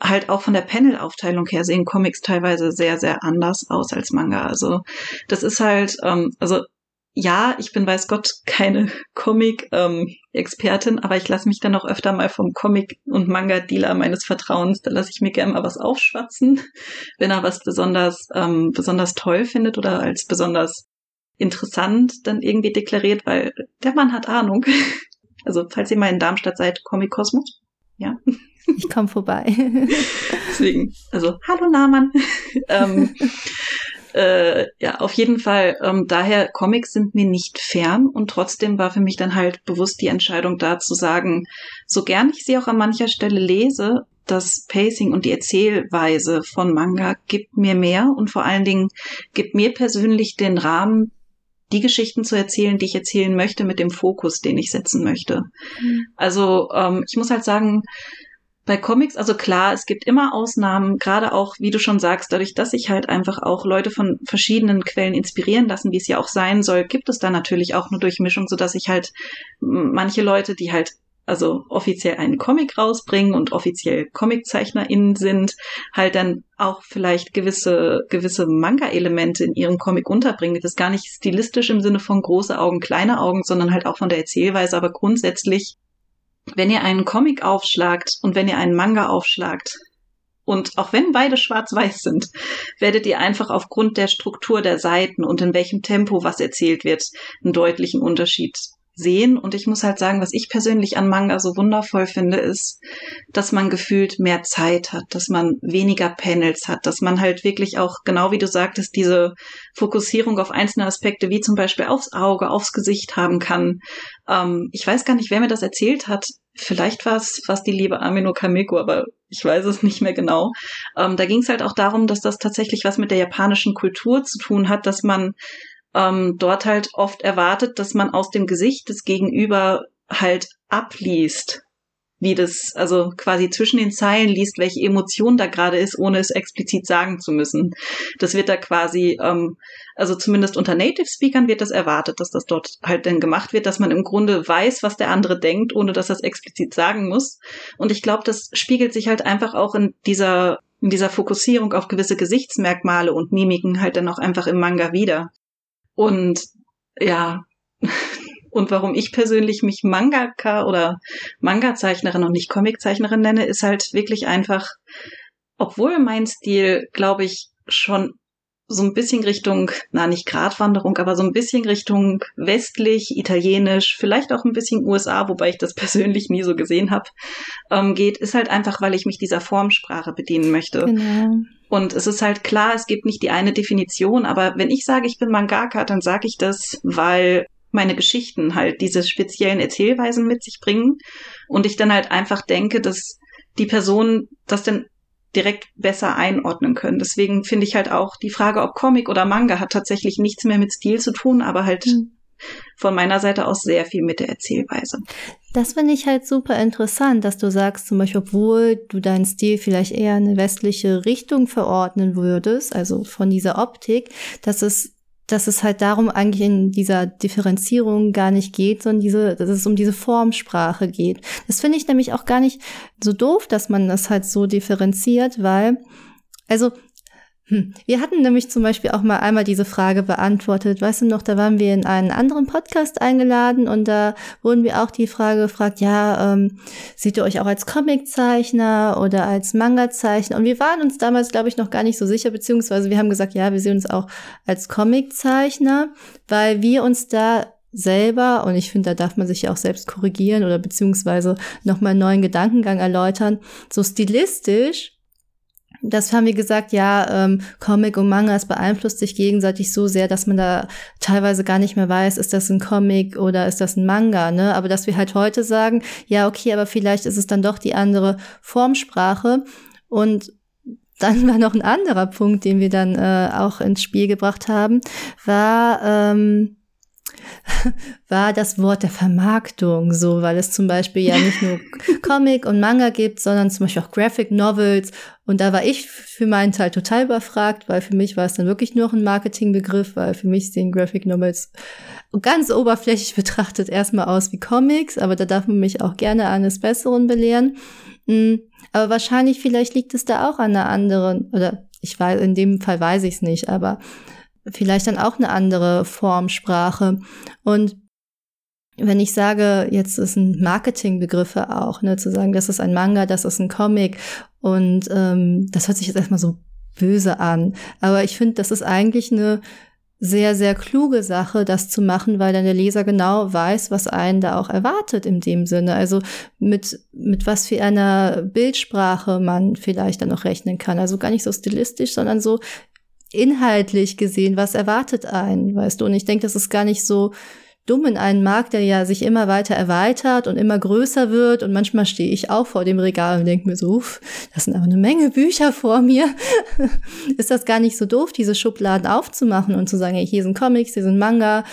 halt auch von der Panel-Aufteilung her sehen Comics teilweise sehr, sehr anders aus als Manga. Also das ist halt, ähm, also ja, ich bin weiß Gott keine Comic-Expertin, ähm, aber ich lasse mich dann auch öfter mal vom Comic- und Manga-Dealer meines Vertrauens, da lasse ich mir gerne mal was aufschwatzen, wenn er was besonders, ähm, besonders toll findet oder als besonders interessant dann irgendwie deklariert, weil der Mann hat Ahnung. Also falls ihr mal in Darmstadt seid, Comic Kosmos, ja. Ich komme vorbei. Deswegen, also hallo Naman. ähm, äh, ja, auf jeden Fall. Ähm, daher Comics sind mir nicht fern und trotzdem war für mich dann halt bewusst die Entscheidung da zu sagen, so gern ich sie auch an mancher Stelle lese, das Pacing und die Erzählweise von Manga gibt mir mehr und vor allen Dingen gibt mir persönlich den Rahmen, die Geschichten zu erzählen, die ich erzählen möchte, mit dem Fokus, den ich setzen möchte. Mhm. Also ähm, ich muss halt sagen, bei Comics, also klar, es gibt immer Ausnahmen, gerade auch, wie du schon sagst, dadurch, dass sich halt einfach auch Leute von verschiedenen Quellen inspirieren lassen, wie es ja auch sein soll, gibt es da natürlich auch eine Durchmischung, so dass sich halt manche Leute, die halt also offiziell einen Comic rausbringen und offiziell ComiczeichnerInnen sind, halt dann auch vielleicht gewisse, gewisse Manga-Elemente in ihrem Comic unterbringen. Das ist gar nicht stilistisch im Sinne von große Augen, kleine Augen, sondern halt auch von der Erzählweise, aber grundsätzlich wenn ihr einen Comic aufschlagt und wenn ihr einen Manga aufschlagt, und auch wenn beide schwarz-weiß sind, werdet ihr einfach aufgrund der Struktur der Seiten und in welchem Tempo was erzählt wird, einen deutlichen Unterschied sehen. Und ich muss halt sagen, was ich persönlich an Manga so wundervoll finde, ist, dass man gefühlt mehr Zeit hat, dass man weniger Panels hat, dass man halt wirklich auch, genau wie du sagtest, diese Fokussierung auf einzelne Aspekte, wie zum Beispiel aufs Auge, aufs Gesicht haben kann. Ähm, ich weiß gar nicht, wer mir das erzählt hat. Vielleicht war es fast die liebe Amino Kameko, aber ich weiß es nicht mehr genau. Ähm, da ging es halt auch darum, dass das tatsächlich was mit der japanischen Kultur zu tun hat, dass man ähm, dort halt oft erwartet, dass man aus dem Gesicht des Gegenüber halt abliest, wie das, also quasi zwischen den Zeilen liest, welche Emotion da gerade ist, ohne es explizit sagen zu müssen. Das wird da quasi, ähm, also zumindest unter Native Speakern wird das erwartet, dass das dort halt dann gemacht wird, dass man im Grunde weiß, was der andere denkt, ohne dass er es explizit sagen muss. Und ich glaube, das spiegelt sich halt einfach auch in dieser in dieser Fokussierung auf gewisse Gesichtsmerkmale und Mimiken halt dann auch einfach im Manga wieder. Und ja, und warum ich persönlich mich Mangaka oder Manga-Zeichnerin und nicht Comic-Zeichnerin nenne, ist halt wirklich einfach, obwohl mein Stil, glaube ich, schon so ein bisschen Richtung, na nicht Gratwanderung, aber so ein bisschen Richtung westlich, italienisch, vielleicht auch ein bisschen USA, wobei ich das persönlich nie so gesehen habe, ähm, geht, ist halt einfach, weil ich mich dieser Formsprache bedienen möchte. Genau. Und es ist halt klar, es gibt nicht die eine Definition, aber wenn ich sage, ich bin Mangaka, dann sage ich das, weil meine Geschichten halt diese speziellen Erzählweisen mit sich bringen und ich dann halt einfach denke, dass die Personen das dann direkt besser einordnen können. Deswegen finde ich halt auch die Frage, ob Comic oder Manga hat tatsächlich nichts mehr mit Stil zu tun, aber halt mhm von meiner Seite aus sehr viel mit der Erzählweise. Das finde ich halt super interessant, dass du sagst, zum Beispiel, obwohl du deinen Stil vielleicht eher in eine westliche Richtung verordnen würdest, also von dieser Optik, dass es dass es halt darum eigentlich in dieser Differenzierung gar nicht geht, sondern diese, dass es um diese Formsprache geht. Das finde ich nämlich auch gar nicht so doof, dass man das halt so differenziert, weil, also. Wir hatten nämlich zum Beispiel auch mal einmal diese Frage beantwortet. Weißt du noch, da waren wir in einen anderen Podcast eingeladen und da wurden wir auch die Frage gefragt, ja, ähm, seht ihr euch auch als Comiczeichner oder als Manga-Zeichner? Und wir waren uns damals, glaube ich, noch gar nicht so sicher, beziehungsweise wir haben gesagt, ja, wir sehen uns auch als Comiczeichner, weil wir uns da selber, und ich finde, da darf man sich ja auch selbst korrigieren oder beziehungsweise nochmal einen neuen Gedankengang erläutern, so stilistisch das haben wir gesagt, ja, ähm, Comic und Manga, es beeinflusst sich gegenseitig so sehr, dass man da teilweise gar nicht mehr weiß, ist das ein Comic oder ist das ein Manga, ne? Aber dass wir halt heute sagen, ja, okay, aber vielleicht ist es dann doch die andere Formsprache. Und dann war noch ein anderer Punkt, den wir dann äh, auch ins Spiel gebracht haben, war, ähm, war das Wort der Vermarktung so, weil es zum Beispiel ja nicht nur Comic und Manga gibt, sondern zum Beispiel auch Graphic Novels. Und da war ich für meinen Teil total überfragt, weil für mich war es dann wirklich nur ein Marketingbegriff, weil für mich sehen Graphic Novels ganz oberflächlich betrachtet erstmal aus wie Comics, aber da darf man mich auch gerne eines Besseren belehren. Mm, aber wahrscheinlich, vielleicht liegt es da auch an einer anderen, oder ich weiß, in dem Fall weiß ich es nicht, aber vielleicht dann auch eine andere Formsprache. Und wenn ich sage, jetzt ist ein Marketingbegriffe auch, ne, zu sagen, das ist ein Manga, das ist ein Comic und ähm, das hört sich jetzt erstmal so böse an. Aber ich finde, das ist eigentlich eine sehr, sehr kluge Sache, das zu machen, weil dann der Leser genau weiß, was einen da auch erwartet in dem Sinne. Also mit, mit was für einer Bildsprache man vielleicht dann noch rechnen kann. Also gar nicht so stilistisch, sondern so, inhaltlich gesehen, was erwartet einen, weißt du? Und ich denke, das ist gar nicht so dumm in einem Markt, der ja sich immer weiter erweitert und immer größer wird. Und manchmal stehe ich auch vor dem Regal und denke mir so, uff, das sind aber eine Menge Bücher vor mir. ist das gar nicht so doof, diese Schubladen aufzumachen und zu sagen, hey, hier sind Comics, hier sind Manga,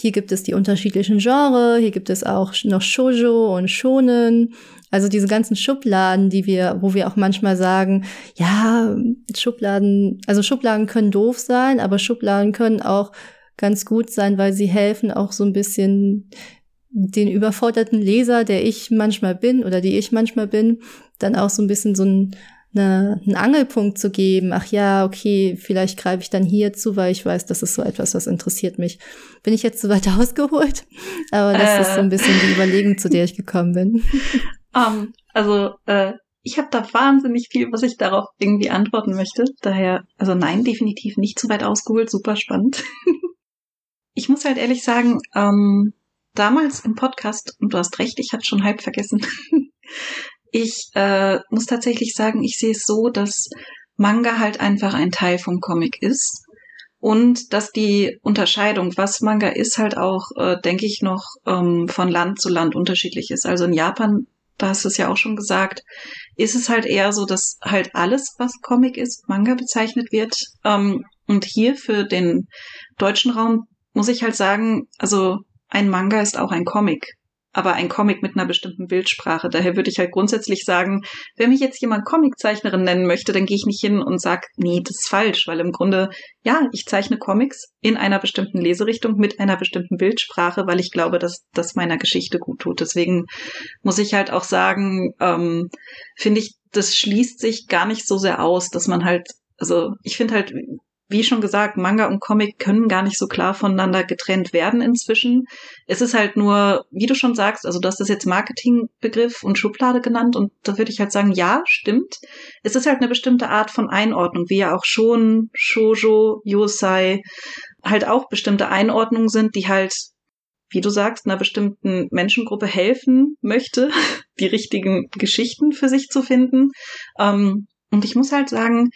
hier gibt es die unterschiedlichen Genre, hier gibt es auch noch Shoujo und Shonen. Also diese ganzen Schubladen, die wir, wo wir auch manchmal sagen, ja, Schubladen, also Schubladen können doof sein, aber Schubladen können auch ganz gut sein, weil sie helfen auch so ein bisschen den überforderten Leser, der ich manchmal bin oder die ich manchmal bin, dann auch so ein bisschen so ein eine, einen Angelpunkt zu geben. Ach ja, okay, vielleicht greife ich dann hier zu, weil ich weiß, das ist so etwas, was interessiert mich. Bin ich jetzt zu weit ausgeholt? Aber das äh. ist so ein bisschen die Überlegung, zu der ich gekommen bin. Um, also, äh, ich habe da wahnsinnig viel, was ich darauf irgendwie antworten möchte. Daher, also nein, definitiv nicht zu weit ausgeholt, super spannend. ich muss halt ehrlich sagen, ähm, damals im Podcast, und du hast recht, ich hatte schon halb vergessen, ich äh, muss tatsächlich sagen, ich sehe es so, dass Manga halt einfach ein Teil vom Comic ist. Und dass die Unterscheidung, was Manga ist, halt auch, äh, denke ich, noch ähm, von Land zu Land unterschiedlich ist. Also in Japan, da hast du es ja auch schon gesagt, ist es halt eher so, dass halt alles, was Comic ist, Manga bezeichnet wird. Ähm, und hier für den deutschen Raum muss ich halt sagen, also ein Manga ist auch ein Comic aber ein Comic mit einer bestimmten Bildsprache. Daher würde ich halt grundsätzlich sagen, wenn mich jetzt jemand Comiczeichnerin nennen möchte, dann gehe ich nicht hin und sag, nee, das ist falsch, weil im Grunde, ja, ich zeichne Comics in einer bestimmten Leserichtung mit einer bestimmten Bildsprache, weil ich glaube, dass das meiner Geschichte gut tut. Deswegen muss ich halt auch sagen, ähm, finde ich, das schließt sich gar nicht so sehr aus, dass man halt also ich finde halt, wie schon gesagt, Manga und Comic können gar nicht so klar voneinander getrennt werden inzwischen. Es ist halt nur, wie du schon sagst, also du hast das jetzt Marketingbegriff und Schublade genannt und da würde ich halt sagen, ja, stimmt. Es ist halt eine bestimmte Art von Einordnung, wie ja auch schon Shoujo, Yosei halt auch bestimmte Einordnungen sind, die halt wie du sagst, einer bestimmten Menschengruppe helfen möchte, die richtigen Geschichten für sich zu finden. Ähm, und ich muss halt sagen,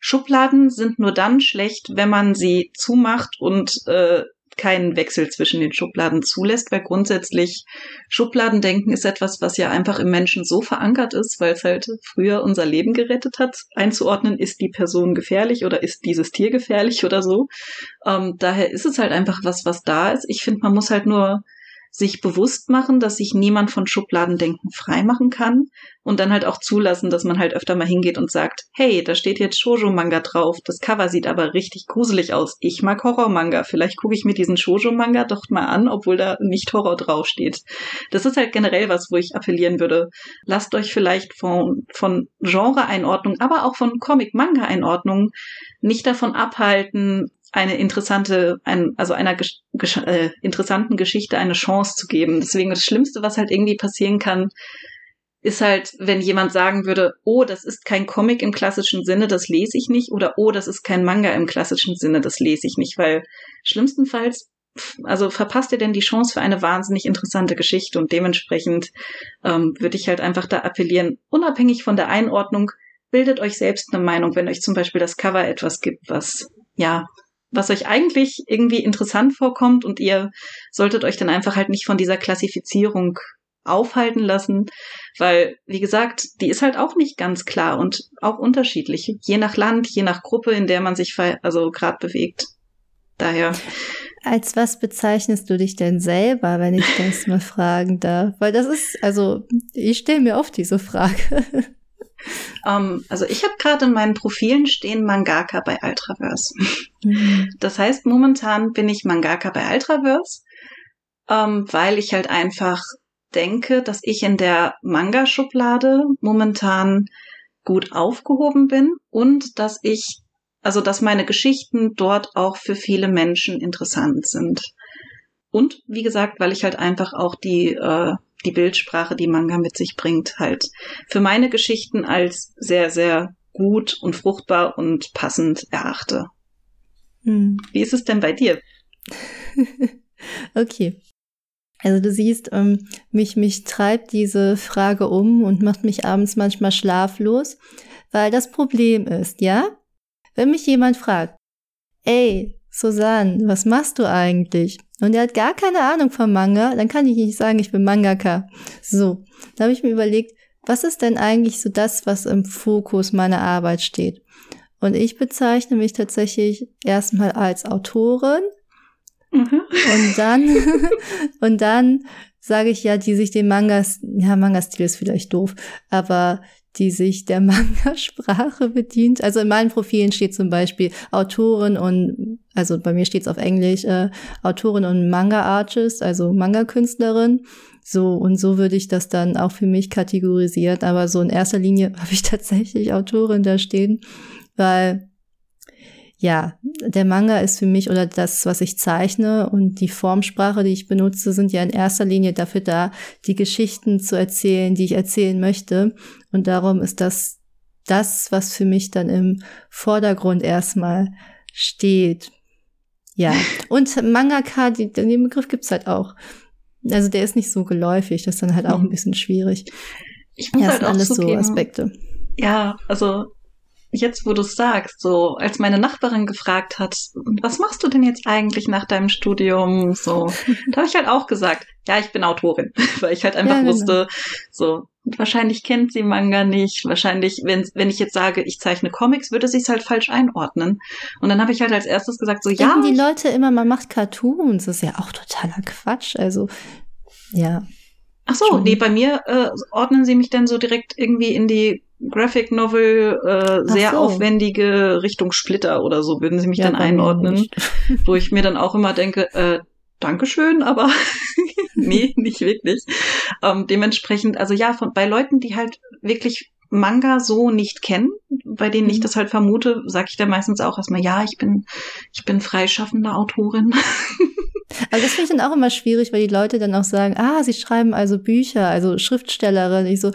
Schubladen sind nur dann schlecht, wenn man sie zumacht und äh, keinen Wechsel zwischen den Schubladen zulässt, weil grundsätzlich Schubladendenken ist etwas, was ja einfach im Menschen so verankert ist, weil es halt früher unser Leben gerettet hat, einzuordnen, ist die Person gefährlich oder ist dieses Tier gefährlich oder so. Ähm, daher ist es halt einfach was, was da ist. Ich finde, man muss halt nur sich bewusst machen, dass sich niemand von Schubladendenken freimachen kann und dann halt auch zulassen, dass man halt öfter mal hingeht und sagt, hey, da steht jetzt Shoujo-Manga drauf, das Cover sieht aber richtig gruselig aus. Ich mag Horror-Manga, vielleicht gucke ich mir diesen Shoujo-Manga doch mal an, obwohl da nicht Horror draufsteht. Das ist halt generell was, wo ich appellieren würde. Lasst euch vielleicht von, von Genre-Einordnung, aber auch von Comic-Manga-Einordnung nicht davon abhalten, eine interessante, ein, also einer gesch äh, interessanten Geschichte eine Chance zu geben. Deswegen das Schlimmste, was halt irgendwie passieren kann, ist halt, wenn jemand sagen würde, oh, das ist kein Comic im klassischen Sinne, das lese ich nicht, oder oh, das ist kein Manga im klassischen Sinne, das lese ich nicht, weil schlimmstenfalls, also verpasst ihr denn die Chance für eine wahnsinnig interessante Geschichte und dementsprechend ähm, würde ich halt einfach da appellieren, unabhängig von der Einordnung, bildet euch selbst eine Meinung, wenn euch zum Beispiel das Cover etwas gibt, was ja was euch eigentlich irgendwie interessant vorkommt und ihr solltet euch dann einfach halt nicht von dieser Klassifizierung aufhalten lassen, weil, wie gesagt, die ist halt auch nicht ganz klar und auch unterschiedlich, je nach Land, je nach Gruppe, in der man sich also gerade bewegt. Daher. Als was bezeichnest du dich denn selber, wenn ich das mal fragen darf? Weil das ist, also ich stelle mir oft diese Frage. Um, also ich habe gerade in meinen Profilen stehen Mangaka bei Ultraverse. Mhm. Das heißt, momentan bin ich Mangaka bei Ultraverse, um, weil ich halt einfach denke, dass ich in der Manga-Schublade momentan gut aufgehoben bin und dass ich, also dass meine Geschichten dort auch für viele Menschen interessant sind. Und wie gesagt, weil ich halt einfach auch die äh, die Bildsprache, die Manga mit sich bringt, halt für meine Geschichten als sehr, sehr gut und fruchtbar und passend erachte. Hm. Wie ist es denn bei dir? okay. Also du siehst, ähm, mich, mich treibt diese Frage um und macht mich abends manchmal schlaflos, weil das Problem ist, ja, wenn mich jemand fragt, ey, Susanne, was machst du eigentlich? Und er hat gar keine Ahnung vom Manga, dann kann ich nicht sagen, ich bin Mangaka. So, da habe ich mir überlegt, was ist denn eigentlich so das, was im Fokus meiner Arbeit steht? Und ich bezeichne mich tatsächlich erstmal als Autorin Mhm. Und dann, und dann sage ich ja, die sich den Mangas, ja, Manga-Stil ist vielleicht doof, aber die sich der Manga-Sprache bedient. Also in meinen Profilen steht zum Beispiel Autorin und, also bei mir steht es auf Englisch, äh, Autorin und Manga-Artist, also Manga-Künstlerin. So, und so würde ich das dann auch für mich kategorisiert. Aber so in erster Linie habe ich tatsächlich Autorin da stehen, weil ja, der Manga ist für mich oder das, was ich zeichne und die Formsprache, die ich benutze, sind ja in erster Linie dafür da, die Geschichten zu erzählen, die ich erzählen möchte. Und darum ist das das, was für mich dann im Vordergrund erstmal steht. Ja, und Mangaka, die, den Begriff gibt's halt auch. Also der ist nicht so geläufig, das ist dann halt auch ein mhm. bisschen schwierig. Ich muss ja, halt auch alles so Aspekte. Ja, also jetzt, wo du es sagst, so als meine Nachbarin gefragt hat, was machst du denn jetzt eigentlich nach deinem Studium? So, da habe ich halt auch gesagt, ja, ich bin Autorin, weil ich halt einfach ja, genau. wusste, so wahrscheinlich kennt sie Manga nicht, wahrscheinlich, wenn wenn ich jetzt sage, ich zeichne Comics, würde sie es halt falsch einordnen. Und dann habe ich halt als erstes gesagt, so Denken ja. die Leute immer, man macht Cartoons, das ist ja auch totaler Quatsch. Also ja. Ach so, Schon. nee, bei mir äh, ordnen sie mich dann so direkt irgendwie in die Graphic Novel, äh, sehr so. aufwendige Richtung Splitter oder so würden sie mich ja, dann einordnen, wo ich mir dann auch immer denke, äh, Dankeschön, aber nee, nicht wirklich. Ähm, dementsprechend, also ja, von, bei Leuten, die halt wirklich Manga so nicht kennen, bei denen ich mhm. das halt vermute, sage ich dann meistens auch erstmal, ja, ich bin, ich bin freischaffende Autorin. Also das finde ich dann auch immer schwierig, weil die Leute dann auch sagen, ah, sie schreiben also Bücher, also Schriftstellerin. Ich so,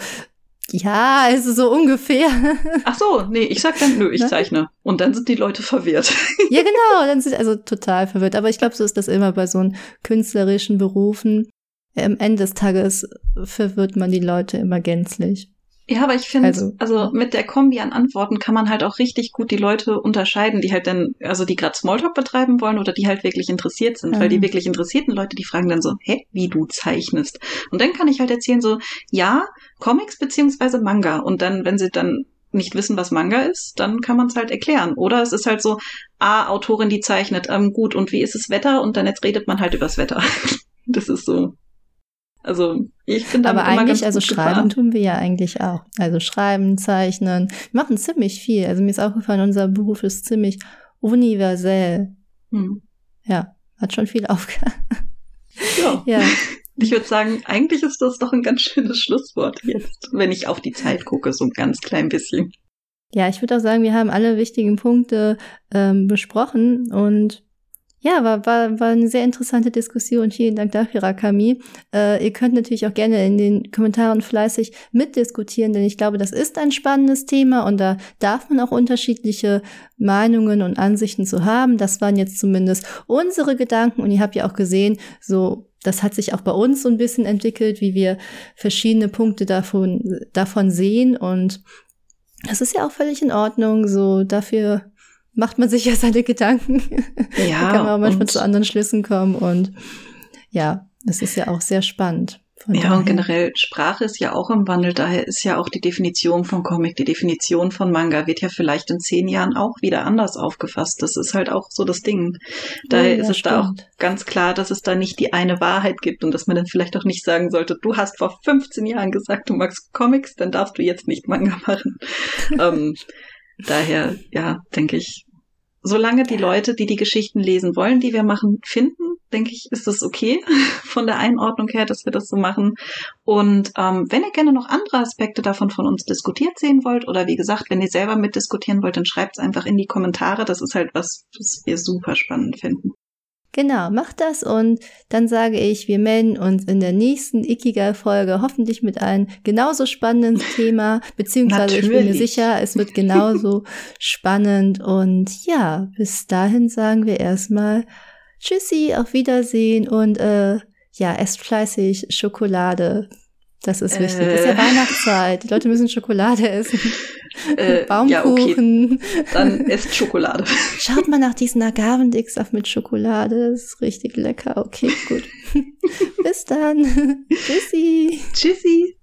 ja, also so ungefähr. Ach so, nee, ich sag dann, nö, ich ne? zeichne. Und dann sind die Leute verwirrt. Ja, genau, dann sind also total verwirrt. Aber ich glaube, so ist das immer bei so künstlerischen Berufen. Am Ende des Tages verwirrt man die Leute immer gänzlich. Ja, aber ich finde, also, also mit der Kombi an Antworten kann man halt auch richtig gut die Leute unterscheiden, die halt dann, also die gerade Smalltalk betreiben wollen oder die halt wirklich interessiert sind. Ja. Weil die wirklich interessierten Leute, die fragen dann so, hä, wie du zeichnest. Und dann kann ich halt erzählen so, ja, Comics beziehungsweise Manga. Und dann, wenn sie dann nicht wissen, was Manga ist, dann kann man es halt erklären. Oder es ist halt so, ah, Autorin, die zeichnet, ähm, gut, und wie ist das Wetter? Und dann jetzt redet man halt übers Wetter. das ist so. Also ich finde aber eigentlich, also schreiben gefahren. tun wir ja eigentlich auch. Also schreiben, zeichnen, wir machen ziemlich viel. Also mir ist aufgefallen, unser Beruf ist ziemlich universell. Hm. Ja, hat schon viel Aufgaben. Ja. ja. Ich würde sagen, eigentlich ist das doch ein ganz schönes Schlusswort jetzt, wenn ich auf die Zeit gucke, so ein ganz klein bisschen. Ja, ich würde auch sagen, wir haben alle wichtigen Punkte ähm, besprochen und ja, war, war, war eine sehr interessante Diskussion. Vielen Dank dafür, Rakami. Äh, ihr könnt natürlich auch gerne in den Kommentaren fleißig mitdiskutieren, denn ich glaube, das ist ein spannendes Thema und da darf man auch unterschiedliche Meinungen und Ansichten zu haben. Das waren jetzt zumindest unsere Gedanken und ihr habt ja auch gesehen, so das hat sich auch bei uns so ein bisschen entwickelt, wie wir verschiedene Punkte davon, davon sehen und das ist ja auch völlig in Ordnung. So dafür macht man sich ja seine Gedanken. Ja. kann man auch manchmal zu anderen Schlüssen kommen und ja, es ist ja auch sehr spannend. ja, daher. und generell Sprache ist ja auch im Wandel, daher ist ja auch die Definition von Comic, die Definition von Manga wird ja vielleicht in zehn Jahren auch wieder anders aufgefasst. Das ist halt auch so das Ding. Daher ja, ist es stimmt. da auch ganz klar, dass es da nicht die eine Wahrheit gibt und dass man dann vielleicht auch nicht sagen sollte, du hast vor 15 Jahren gesagt, du magst Comics, dann darfst du jetzt nicht Manga machen. ähm, Daher, ja, denke ich, solange die Leute, die die Geschichten lesen wollen, die wir machen, finden, denke ich, ist das okay von der Einordnung her, dass wir das so machen. Und ähm, wenn ihr gerne noch andere Aspekte davon von uns diskutiert sehen wollt oder wie gesagt, wenn ihr selber mitdiskutieren wollt, dann schreibt es einfach in die Kommentare. Das ist halt was, was wir super spannend finden. Genau, macht das und dann sage ich, wir melden uns in der nächsten Ikigai-Folge hoffentlich mit einem genauso spannenden Thema, beziehungsweise Natürlich. ich bin mir sicher, es wird genauso spannend und ja, bis dahin sagen wir erstmal Tschüssi, auf Wiedersehen und äh, ja, esst fleißig Schokolade. Das ist wichtig. Äh. ist ja äh. Weihnachtszeit. Die Leute müssen Schokolade essen. Äh, Baumkuchen. Ja, okay. Dann esst Schokolade. Schaut mal nach diesen Agavendicksaft mit Schokolade. Das ist richtig lecker. Okay, gut. Bis dann. Tschüssi. Tschüssi.